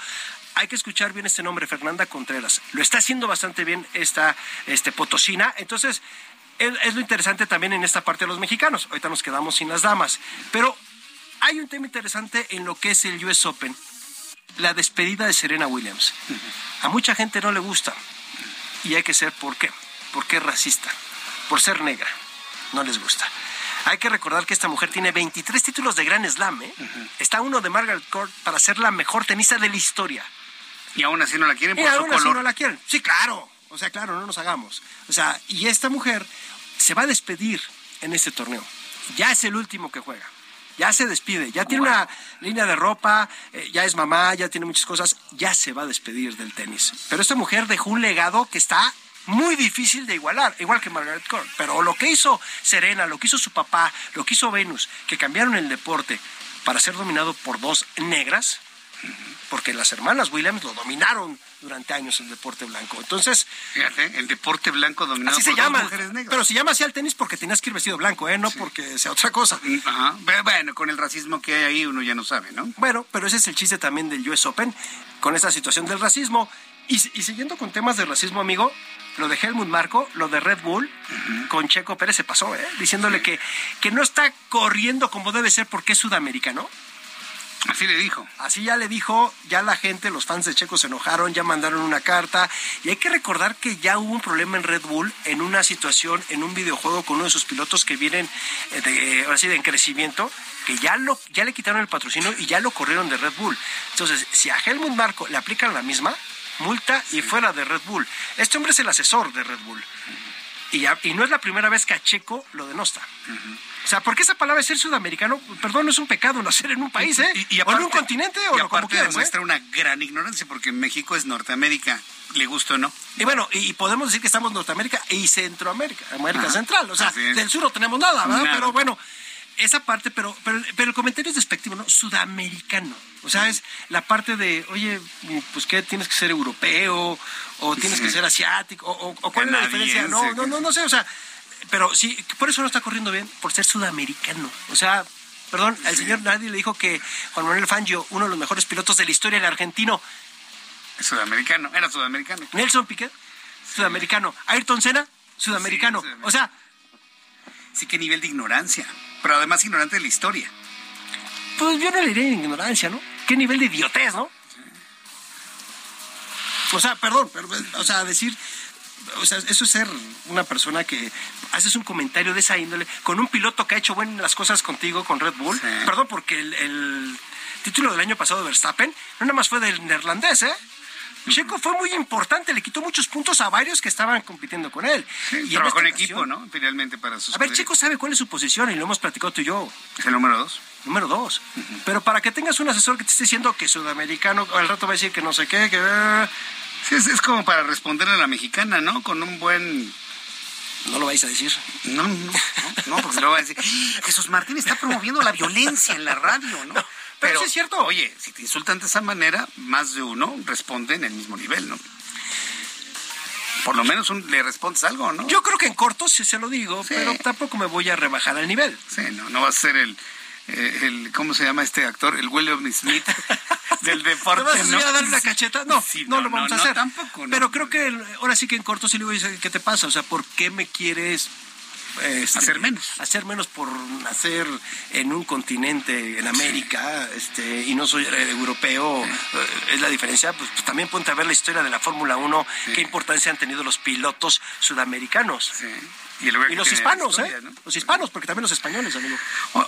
Hay que escuchar bien este nombre, Fernanda Contreras. Lo está haciendo bastante bien esta este, potosina, entonces es, es lo interesante también en esta parte de los mexicanos. Ahorita nos quedamos sin las damas, pero hay un tema interesante en lo que es el US Open, la despedida de Serena Williams. A mucha gente no le gusta y hay que ser, ¿por qué? Porque es racista, por ser negra, no les gusta. Hay que recordar que esta mujer tiene 23 títulos de Grand Slam, ¿eh? Uh -huh. Está uno de Margaret Court para ser la mejor tenista de la historia. Y aún así no la quieren por y su aún color. Así no la quieren. Sí, claro. O sea, claro, no nos hagamos. O sea, y esta mujer se va a despedir en este torneo. Ya es el último que juega. Ya se despide, ya tiene una línea de ropa, eh, ya es mamá, ya tiene muchas cosas, ya se va a despedir del tenis. Pero esta mujer dejó un legado que está muy difícil de igualar, igual que Margaret Court. Pero lo que hizo Serena, lo que hizo su papá, lo que hizo Venus, que cambiaron el deporte para ser dominado por dos negras, porque las hermanas Williams lo dominaron durante años el deporte blanco. Entonces, fíjate, el deporte blanco dominado así por se llama, mujeres negras. Pero se llama así al tenis porque tenías que ir vestido blanco, ¿eh? No sí. porque sea otra cosa. Ajá. Bueno, con el racismo que hay ahí uno ya no sabe, ¿no? Bueno, pero ese es el chiste también del US Open, con esta situación del racismo. Y, y siguiendo con temas de racismo, amigo, lo de Helmut Marco, lo de Red Bull, uh -huh. con Checo Pérez se pasó, ¿eh? Diciéndole que, que no está corriendo como debe ser porque es sudamericano. Así le dijo. Así ya le dijo, ya la gente, los fans de Checo se enojaron, ya mandaron una carta. Y hay que recordar que ya hubo un problema en Red Bull en una situación, en un videojuego con uno de sus pilotos que vienen de, ahora sí, de en crecimiento, que ya, lo, ya le quitaron el patrocinio y ya lo corrieron de Red Bull. Entonces, si a Helmut Marco le aplican la misma, multa y fuera de Red Bull. Este hombre es el asesor de Red Bull. Y, ya, y no es la primera vez que a Checo lo denosta. Uh -huh. O sea, porque esa palabra ser sudamericano, perdón, no es un pecado nacer en un país, ¿eh? Y, y aparte, o en un continente, o y lo como quieras, demuestra ¿eh? una gran ignorancia, porque México es Norteamérica, le gusta o no. Y bueno, y, podemos decir que estamos Norteamérica y Centroamérica, América Ajá. Central. O sea, del sur no tenemos nada, ¿verdad? Nada. Pero bueno, esa parte, pero, pero, pero el comentario es despectivo, ¿no? Sudamericano. O sea, es la parte de, oye, pues qué, tienes que ser europeo, o tienes sí. que ser asiático, o, o cuál es la diferencia. No, no, no, no sé, o sea, pero sí, por eso no está corriendo bien, por ser sudamericano. O sea, perdón, al sí. señor nadie le dijo que Juan Manuel Fangio, uno de los mejores pilotos de la historia del argentino. Sudamericano, era sudamericano. Nelson Piquet, sudamericano. Ayrton Senna, sudamericano. Sí, o sea. Sí, qué nivel de ignorancia. Pero además ignorante de la historia. Pues yo no le diría ignorancia, ¿no? Qué nivel de idiotez, ¿no? O sea, perdón, pero, o sea, decir, o sea, eso es ser una persona que haces un comentario de esa índole con un piloto que ha hecho buenas cosas contigo con Red Bull. Sí. Perdón, porque el, el, título del año pasado de Verstappen no nada más fue del neerlandés, ¿eh? Checo fue muy importante, le quitó muchos puntos a varios que estaban compitiendo con él. Sí, y trabajó en, equipo, ¿no? Finalmente para sus A ver, Checo sabe cuál es su posición y lo hemos platicado tú y yo. Es el número dos. Número dos. Uh -huh. Pero para que tengas un asesor que te esté diciendo que sudamericano, al rato va a decir que no sé qué, que... Sí, es, es como para responderle a la mexicana, ¿no? Con un buen... No lo vais a decir. No, no, no, no porque lo va a decir. Jesús Martín está promoviendo la violencia en la radio, ¿no? no pero, pero sí es cierto. Oye, si te insultan de esa manera, más de uno responde en el mismo nivel, ¿no? Por lo menos un, le respondes algo, ¿no? Yo creo que en corto sí se lo digo, sí. pero tampoco me voy a rebajar el nivel. Sí, no, no va a ser el, eh, el ¿cómo se llama este actor? El William Smith del deporte. ¿Te vas ¿no? a dar una cacheta? No, sí, no, no, lo vamos no, a hacer. tampoco. Pero creo que el, ahora sí que en corto sí le voy a decir, ¿qué te pasa? O sea, ¿por qué me quieres este, hacer menos. Hacer menos por nacer en un continente, en América, este, y no soy eh, europeo, eh, es la diferencia. Pues, pues, también ponte a ver la historia de la Fórmula 1, qué importancia han tenido los pilotos sudamericanos. Y, los hispanos, ¿eh? Los hispanos, porque también los españoles, amigo.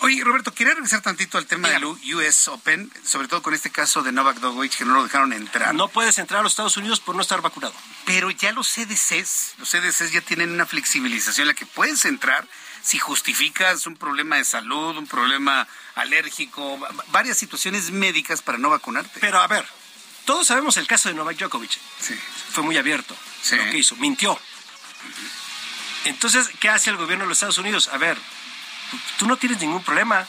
oye, Roberto, quería regresar tantito al tema del US Open, sobre todo con este caso de Novak Djokovic, que no lo dejaron entrar. No puedes entrar a los Estados Unidos por no estar vacunado. Pero ya los CDCs, los CDCs ya tienen una flexibilización en la que puedes entrar si justificas un problema de salud, un problema alérgico, varias situaciones médicas para no vacunarte. Pero a ver, todos sabemos el caso de Novak Djokovic. Sí. Fue muy abierto. Lo que hizo, mintió. Entonces, ¿qué hace el gobierno de los Estados Unidos? A ver, tú no tienes ningún problema.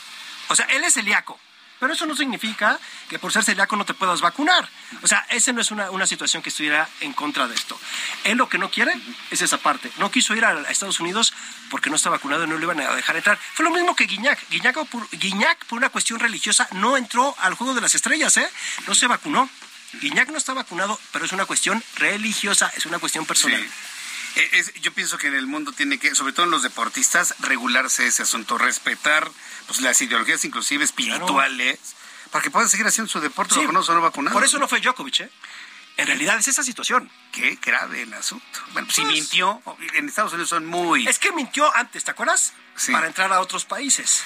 O sea, él es celíaco. Pero eso no significa que por ser celíaco no te puedas vacunar. O sea, esa no es una, situación que estuviera en contra de esto. Él lo que no quiere es esa parte. No quiso ir a, Estados Unidos porque no está vacunado y no le iban a dejar entrar. Fue lo mismo que Guiñac. Guiñac por, por una cuestión religiosa, no entró al Juego de las Estrellas, ¿eh? No se vacunó. Guiñac no está vacunado, pero es una cuestión religiosa, es una cuestión personal. Eh, yo pienso que en el mundo tiene que, sobre todo en los deportistas, regularse ese asunto, respetar pues, las ideologías inclusive espirituales, para que puedan seguir haciendo su deporte sí, no son vacunados. Por eso no fue Djokovic, ¿eh? En realidad es esa situación. Qué grave el asunto. Bueno, si pues mintió, en Estados Unidos son muy... Es que mintió antes, ¿te acuerdas? Sí. Para entrar a otros países.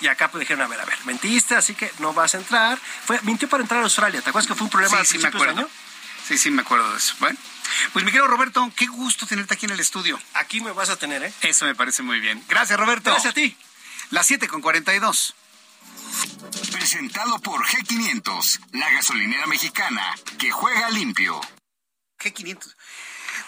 Y acá pues dijeron, a ver, a ver, mentiste, así que no vas a entrar. Fue, mintió para entrar a Australia. ¿Te acuerdas que fue un problema sí, sí, me acuerdo. Sí, sí, me acuerdo de eso. Bueno, pues mi querido Roberto, qué gusto tenerte aquí en el estudio. Aquí me vas a tener, ¿eh? Eso me parece muy bien. Gracias, Roberto. Gracias a ti. Las 7 con 42. Presentado por G500, la gasolinera mexicana que juega limpio. G500.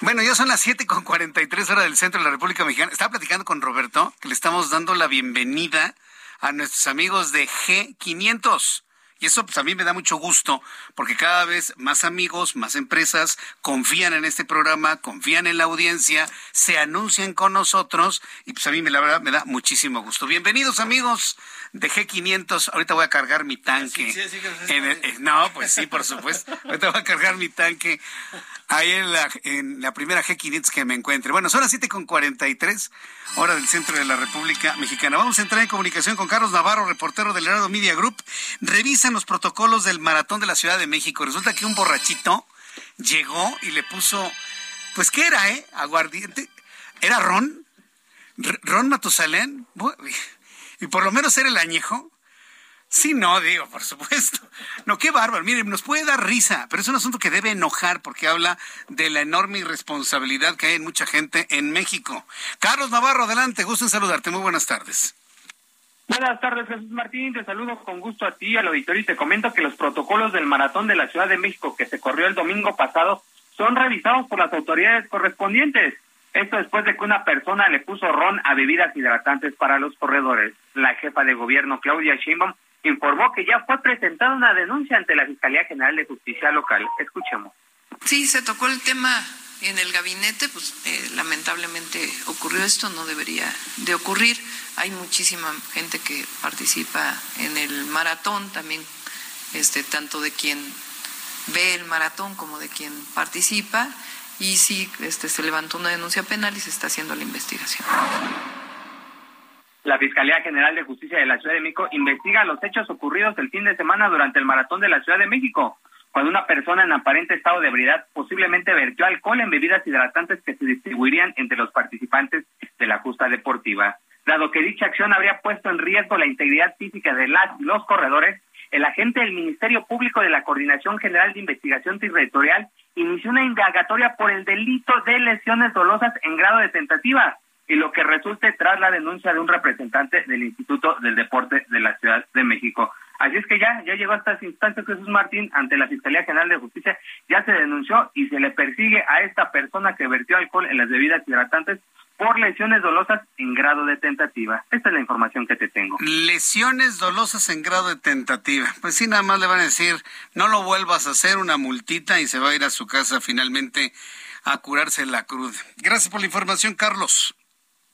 Bueno, ya son las 7 con 43 horas del centro de la República Mexicana. Estaba platicando con Roberto que le estamos dando la bienvenida a nuestros amigos de G500. Y eso pues a mí me da mucho gusto porque cada vez más amigos, más empresas confían en este programa, confían en la audiencia, se anuncian con nosotros y pues a mí la verdad me da muchísimo gusto. Bienvenidos amigos de G500. Ahorita voy a cargar mi tanque. Eh, no, pues sí, por supuesto. Ahorita voy a cargar mi tanque ahí en la, en la primera G500 que me encuentre. Bueno, son las 7 con 43 hora del centro de la República Mexicana. Vamos a entrar en comunicación con Carlos Navarro, reportero del Heraldo Media Group. Revisan los protocolos del maratón de la Ciudad de México. Resulta que un borrachito llegó y le puso, pues, ¿qué era, eh? Aguardiente. ¿Era ron? ¿Ron Matusalén? Y por lo menos era el añejo. Sí, no, digo, por supuesto. No, qué bárbaro. Miren, nos puede dar risa, pero es un asunto que debe enojar porque habla de la enorme irresponsabilidad que hay en mucha gente en México. Carlos Navarro, adelante, gusto en saludarte. Muy buenas tardes. Buenas tardes, Jesús Martín. Te saludo con gusto a ti, al auditorio, y te comento que los protocolos del maratón de la Ciudad de México que se corrió el domingo pasado son revisados por las autoridades correspondientes. Esto después de que una persona le puso ron a bebidas hidratantes para los corredores. La jefa de gobierno, Claudia Sheinbaum, informó que ya fue presentada una denuncia ante la Fiscalía General de Justicia Local. Escuchemos. Sí, se tocó el tema en el gabinete, pues eh, lamentablemente ocurrió esto, no debería de ocurrir. Hay muchísima gente que participa en el maratón, también este tanto de quien ve el maratón como de quien participa y sí este se levantó una denuncia penal y se está haciendo la investigación. La Fiscalía General de Justicia de la Ciudad de México investiga los hechos ocurridos el fin de semana durante el maratón de la Ciudad de México, cuando una persona en aparente estado de ebriedad posiblemente vertió alcohol en bebidas hidratantes que se distribuirían entre los participantes de la justa deportiva. Dado que dicha acción habría puesto en riesgo la integridad física de las los corredores, el agente del Ministerio Público de la Coordinación General de Investigación Territorial inició una indagatoria por el delito de lesiones dolosas en grado de tentativa y lo que resulte tras la denuncia de un representante del Instituto del Deporte de la Ciudad de México. Así es que ya, ya llegó a estas instancias Jesús Martín ante la Fiscalía General de Justicia, ya se denunció y se le persigue a esta persona que vertió alcohol en las bebidas hidratantes por lesiones dolosas en grado de tentativa. Esta es la información que te tengo. Lesiones dolosas en grado de tentativa. Pues sí, nada más le van a decir, no lo vuelvas a hacer una multita y se va a ir a su casa finalmente a curarse la cruz. Gracias por la información, Carlos.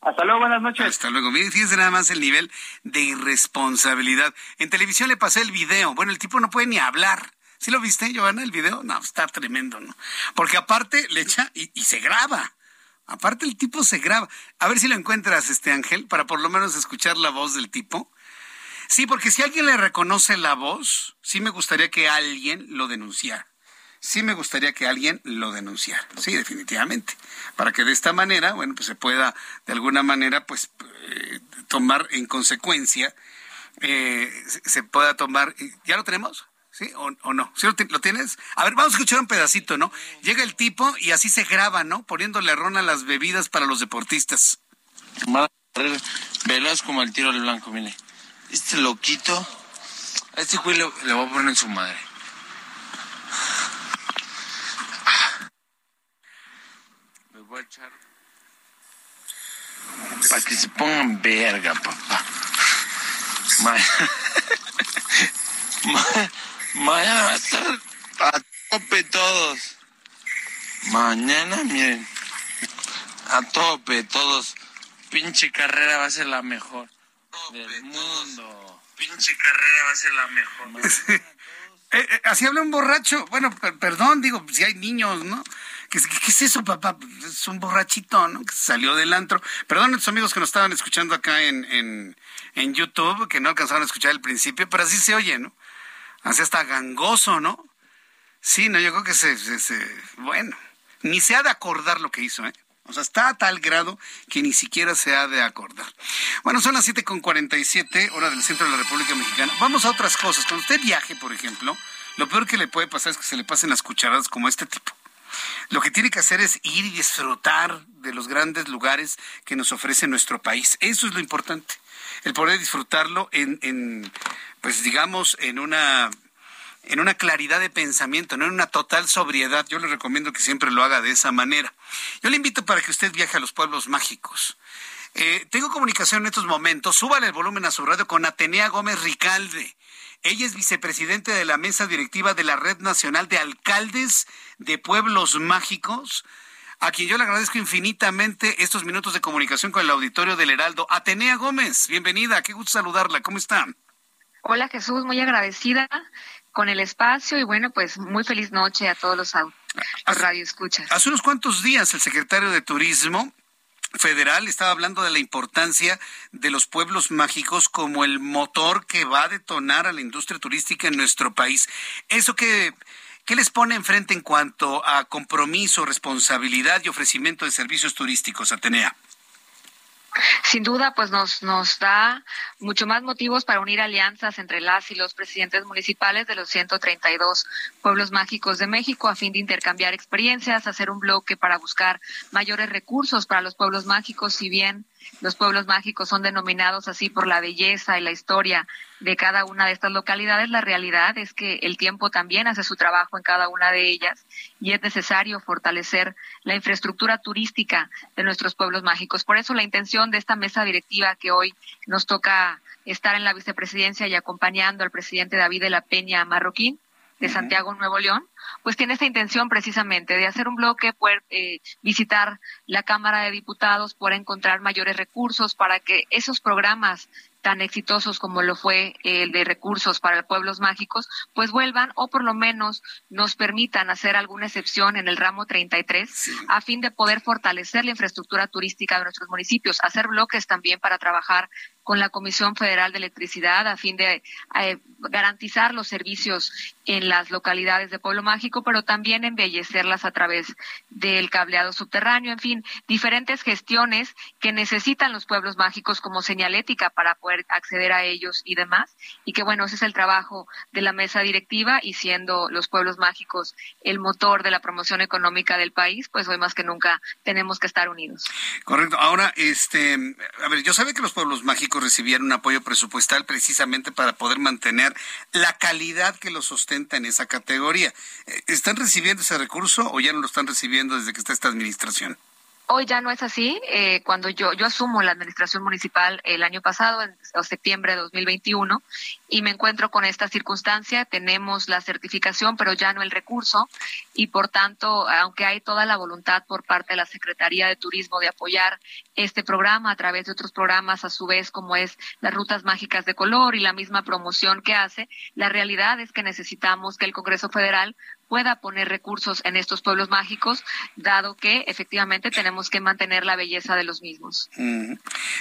Hasta luego, buenas noches. Hasta luego. Miren, fíjense nada más el nivel de irresponsabilidad. En televisión le pasé el video. Bueno, el tipo no puede ni hablar. ¿Sí lo viste, Giovanna, el video? No, está tremendo, ¿no? Porque aparte le echa y, se graba. Aparte el tipo se graba. A ver si lo encuentras, este Ángel, para por lo menos escuchar la voz del tipo. Sí, porque si alguien le reconoce la voz, sí me gustaría que alguien lo denunciara. Sí me gustaría que alguien lo denunciara. Sí, definitivamente. Para que de esta manera, bueno, pues se pueda de alguna manera, pues, eh, tomar en consecuencia, eh, se pueda tomar. ¿Ya lo tenemos? ¿Sí o, no? ¿Sí lo, tienes? A ver, vamos a escuchar un pedacito, ¿no? Llega el tipo y así se graba, ¿no? Poniéndole ron a las bebidas para los deportistas. Veloz como el tiro al blanco, mire. Este loquito, a este güey le, le voy a poner en su madre. Me voy a echar. Para que se pongan verga, papá. Mañana va a estar a tope todos. Mañana, miren. A tope todos. Pinche carrera va a ser la mejor del mundo. Pinche carrera va a ser la mejor. Eh, eh, así habla un borracho. Bueno, perdón, digo, si hay niños, ¿no? ¿Qué, es eso, papá? Es un borrachito, ¿no? Que salió del antro. Perdón a los amigos que nos estaban escuchando acá en, en, en YouTube, que no alcanzaron a escuchar el principio, pero así se oye, ¿no? Así hasta gangoso, ¿no? Sí, no, yo creo que se, bueno, ni se ha de acordar lo que hizo, ¿eh? O sea, está a tal grado que ni siquiera se ha de acordar. Bueno, son las 7.47, hora del centro de la República Mexicana. Vamos a otras cosas. Cuando usted viaje, por ejemplo, lo peor que le puede pasar es que se le pasen las cucharadas como este tipo. Lo que tiene que hacer es ir y disfrutar de los grandes lugares que nos ofrece nuestro país. Eso es lo importante. El poder disfrutarlo en, pues digamos, en una en una claridad de pensamiento, no en una total sobriedad. Yo le recomiendo que siempre lo haga de esa manera. Yo le invito para que usted viaje a los pueblos mágicos. Eh, tengo comunicación en estos momentos. Súbale el volumen a su radio con Atenea Gómez Ricalde. Ella es vicepresidente de la mesa directiva de la Red Nacional de Alcaldes de Pueblos Mágicos, a quien yo le agradezco infinitamente estos minutos de comunicación con el auditorio del Heraldo. Atenea Gómez, bienvenida, qué gusto saludarla, ¿cómo está? Hola Jesús, muy agradecida con el espacio y bueno, pues muy feliz noche a todos los, radioescuchas. Hace unos cuantos días el secretario de Turismo federal estaba hablando de la importancia de los pueblos mágicos como el motor que va a detonar a la industria turística en nuestro país. Eso que ¿Qué les pone enfrente en cuanto a compromiso, responsabilidad y ofrecimiento de servicios turísticos, Atenea? Sin duda, pues nos, nos da mucho más motivos para unir alianzas entre las y los presidentes municipales de los 132 pueblos mágicos de México a fin de intercambiar experiencias, hacer un bloque para buscar mayores recursos para los pueblos mágicos, si bien los pueblos mágicos son denominados así por la belleza y la historia de cada una de estas localidades. La realidad es que el tiempo también hace su trabajo en cada una de ellas y es necesario fortalecer la infraestructura turística de nuestros pueblos mágicos. Por eso la intención de esta mesa directiva que hoy nos toca estar en la vicepresidencia y acompañando al presidente David de la Peña Marroquín de Santiago Nuevo León, pues tiene esta intención precisamente de hacer un bloque, poder eh, visitar la Cámara de Diputados, poder encontrar mayores recursos para que esos programas tan exitosos como lo fue el de recursos para pueblos mágicos, pues vuelvan o por lo menos nos permitan hacer alguna excepción en el ramo 33 a fin de poder fortalecer la infraestructura turística de nuestros municipios, hacer bloques también para trabajar con la Comisión Federal de Electricidad a fin de eh, garantizar los servicios en las localidades de Pueblo Mágico, pero también embellecerlas a través del cableado subterráneo, en fin, diferentes gestiones que necesitan los pueblos mágicos como señalética para poder acceder a ellos y demás. Y que bueno, ese es el trabajo de la mesa directiva y siendo los pueblos mágicos el motor de la promoción económica del país, pues hoy más que nunca tenemos que estar unidos. Correcto. Ahora, este, a ver, yo sabía que los pueblos mágicos recibieron un apoyo presupuestal precisamente para poder mantener la calidad que los sustenta en esa categoría. Eh, ¿Están recibiendo ese recurso o ya no lo están recibiendo desde que está esta administración? Hoy ya no es así. Eh, cuando yo, yo asumo la administración municipal el año pasado, en septiembre de 2021, y me encuentro con esta circunstancia, tenemos la certificación, pero ya no el recurso, y por tanto, aunque hay toda la voluntad por parte de la Secretaría de Turismo de apoyar este programa a través de otros programas, a su vez, como es las rutas mágicas de color y la misma promoción que hace, la realidad es que necesitamos que el Congreso Federal pueda poner recursos en estos pueblos mágicos, dado que efectivamente tenemos que mantener la belleza de los mismos. Mm.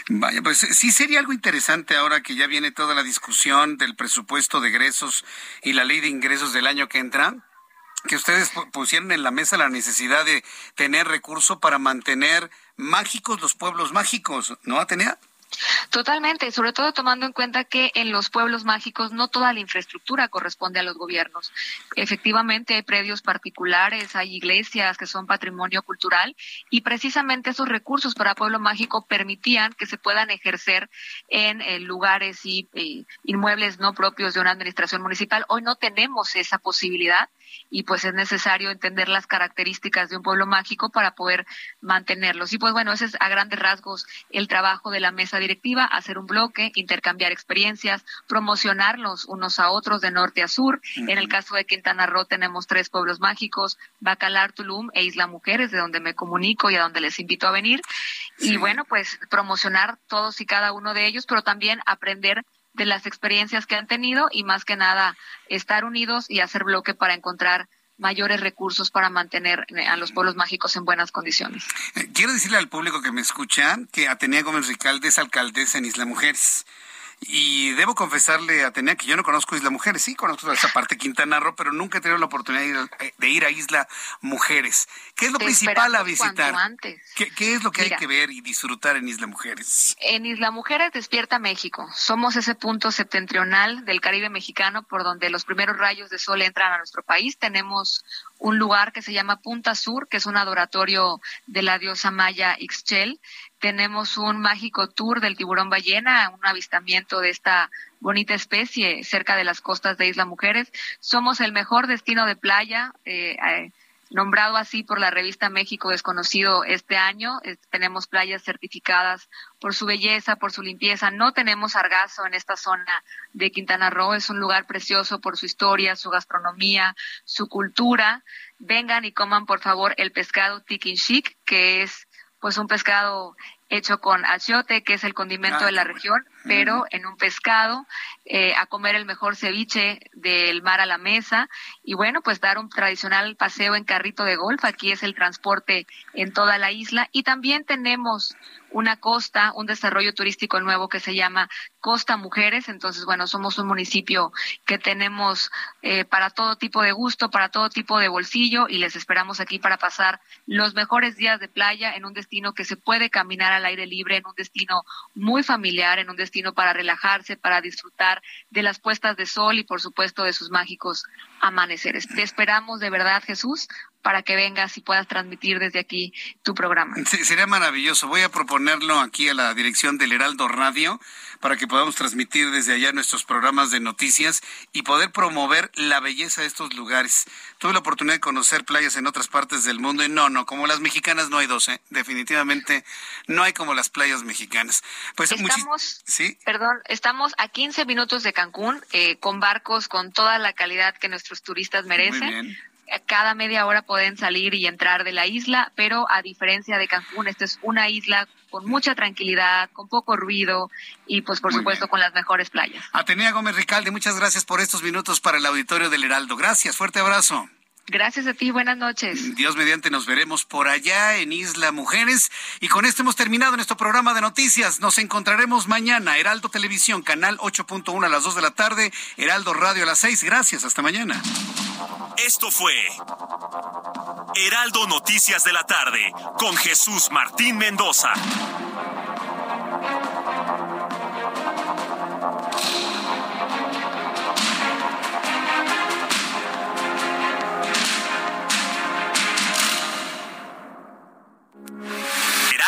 Vaya, pues sí sería algo interesante ahora que ya viene toda la discusión del presupuesto de egresos y la ley de ingresos del año que entra que ustedes pusieron en la mesa la necesidad de tener recursos para mantener mágicos los pueblos mágicos, ¿no, Atenea? Totalmente, sobre todo tomando en cuenta que en los pueblos mágicos no toda la infraestructura corresponde a los gobiernos. Efectivamente hay predios particulares, hay iglesias que son patrimonio cultural y precisamente esos recursos para pueblo mágico permitían que se puedan ejercer en eh, lugares y eh, inmuebles no propios de una administración municipal. Hoy no tenemos esa posibilidad y pues es necesario entender las características de un pueblo mágico para poder mantenerlos. Y pues bueno, ese es a grandes rasgos el trabajo de la mesa directiva, hacer un bloque, intercambiar experiencias, promocionarlos unos a otros de norte a sur. En el caso de Quintana Roo tenemos tres pueblos mágicos, Bacalar, Tulum e Isla Mujeres, de donde me comunico y a donde les invito a venir. Y bueno, pues promocionar todos y cada uno de ellos, pero también aprender de las experiencias que han tenido y más que nada estar unidos y hacer bloque para encontrar mayores recursos para mantener eh, a los pueblos mágicos en buenas condiciones. Eh, quiero decirle al público que me escucha que Atenea Gómez Ricalde es alcaldesa en Isla Mujeres. Y debo confesarle a Atenea que yo no conozco Isla Mujeres, sí conozco esa parte Quintana Roo, pero nunca he tenido la oportunidad de ir, a Isla Mujeres. ¿Qué es lo principal a visitar? ¿Qué, es lo que hay que ver y disfrutar en Isla Mujeres? En Isla Mujeres despierta México. Somos ese punto septentrional del Caribe mexicano por donde los primeros rayos de sol entran a nuestro país. Tenemos un lugar que se llama Punta Sur, que es un adoratorio de la diosa maya Ixchel tenemos un mágico tour del tiburón ballena, un avistamiento de esta bonita especie cerca de las costas de Isla Mujeres. Somos el mejor destino de playa, eh, eh, nombrado así por la revista México Desconocido este año. tenemos playas certificadas por su belleza, por su limpieza. No tenemos sargazo en esta zona de Quintana Roo. Es un lugar precioso por su historia, su gastronomía, su cultura. Vengan y coman, por favor, el pescado tikinshik, que es pues un pescado hecho con achiote, que es el condimento de la región, pero en un pescado, eh, a comer el mejor ceviche del mar a la mesa y bueno, pues dar un tradicional paseo en carrito de golf. Aquí es el transporte en toda la isla y también tenemos una costa, un desarrollo turístico nuevo que se llama Costa Mujeres. Entonces, bueno, somos un municipio que tenemos eh, para todo tipo de gusto, para todo tipo de bolsillo y les esperamos aquí para pasar los mejores días de playa en un destino que se puede caminar al aire libre, en un destino muy familiar, en un destino para relajarse, para disfrutar de las puestas de sol y por supuesto de sus mágicos amaneceres. Te esperamos de verdad, Jesús, para que vengas y puedas transmitir desde aquí tu programa. Sí, sería maravilloso. Voy a proponerlo aquí a la dirección del Heraldo Radio para que podamos transmitir desde allá nuestros programas de noticias y poder promover la belleza de estos lugares. Tuve la oportunidad de conocer playas en otras partes del mundo y no, no, como las mexicanas no hay dos, ¿eh? definitivamente no hay como las playas mexicanas. Pues estamos, ¿sí? perdón, estamos a 15 minutos de Cancún eh, con barcos con toda la calidad que nuestros turistas merecen cada media hora pueden salir y entrar de la isla, pero a diferencia de Cancún, esta es una isla con mucha tranquilidad, con poco ruido y pues por supuesto con las mejores playas. Atenea Gómez Ricalde, muchas gracias por estos minutos para el auditorio del Heraldo. Gracias, fuerte abrazo. Gracias a ti, buenas noches. Dios mediante nos veremos por allá en Isla Mujeres. Y con esto hemos terminado nuestro programa de noticias. Nos encontraremos mañana, Heraldo Televisión, canal 8.1 a las 2 de la tarde, Heraldo Radio a las 6. Gracias, hasta mañana. Esto fue Heraldo Noticias de la tarde con Jesús Martín Mendoza.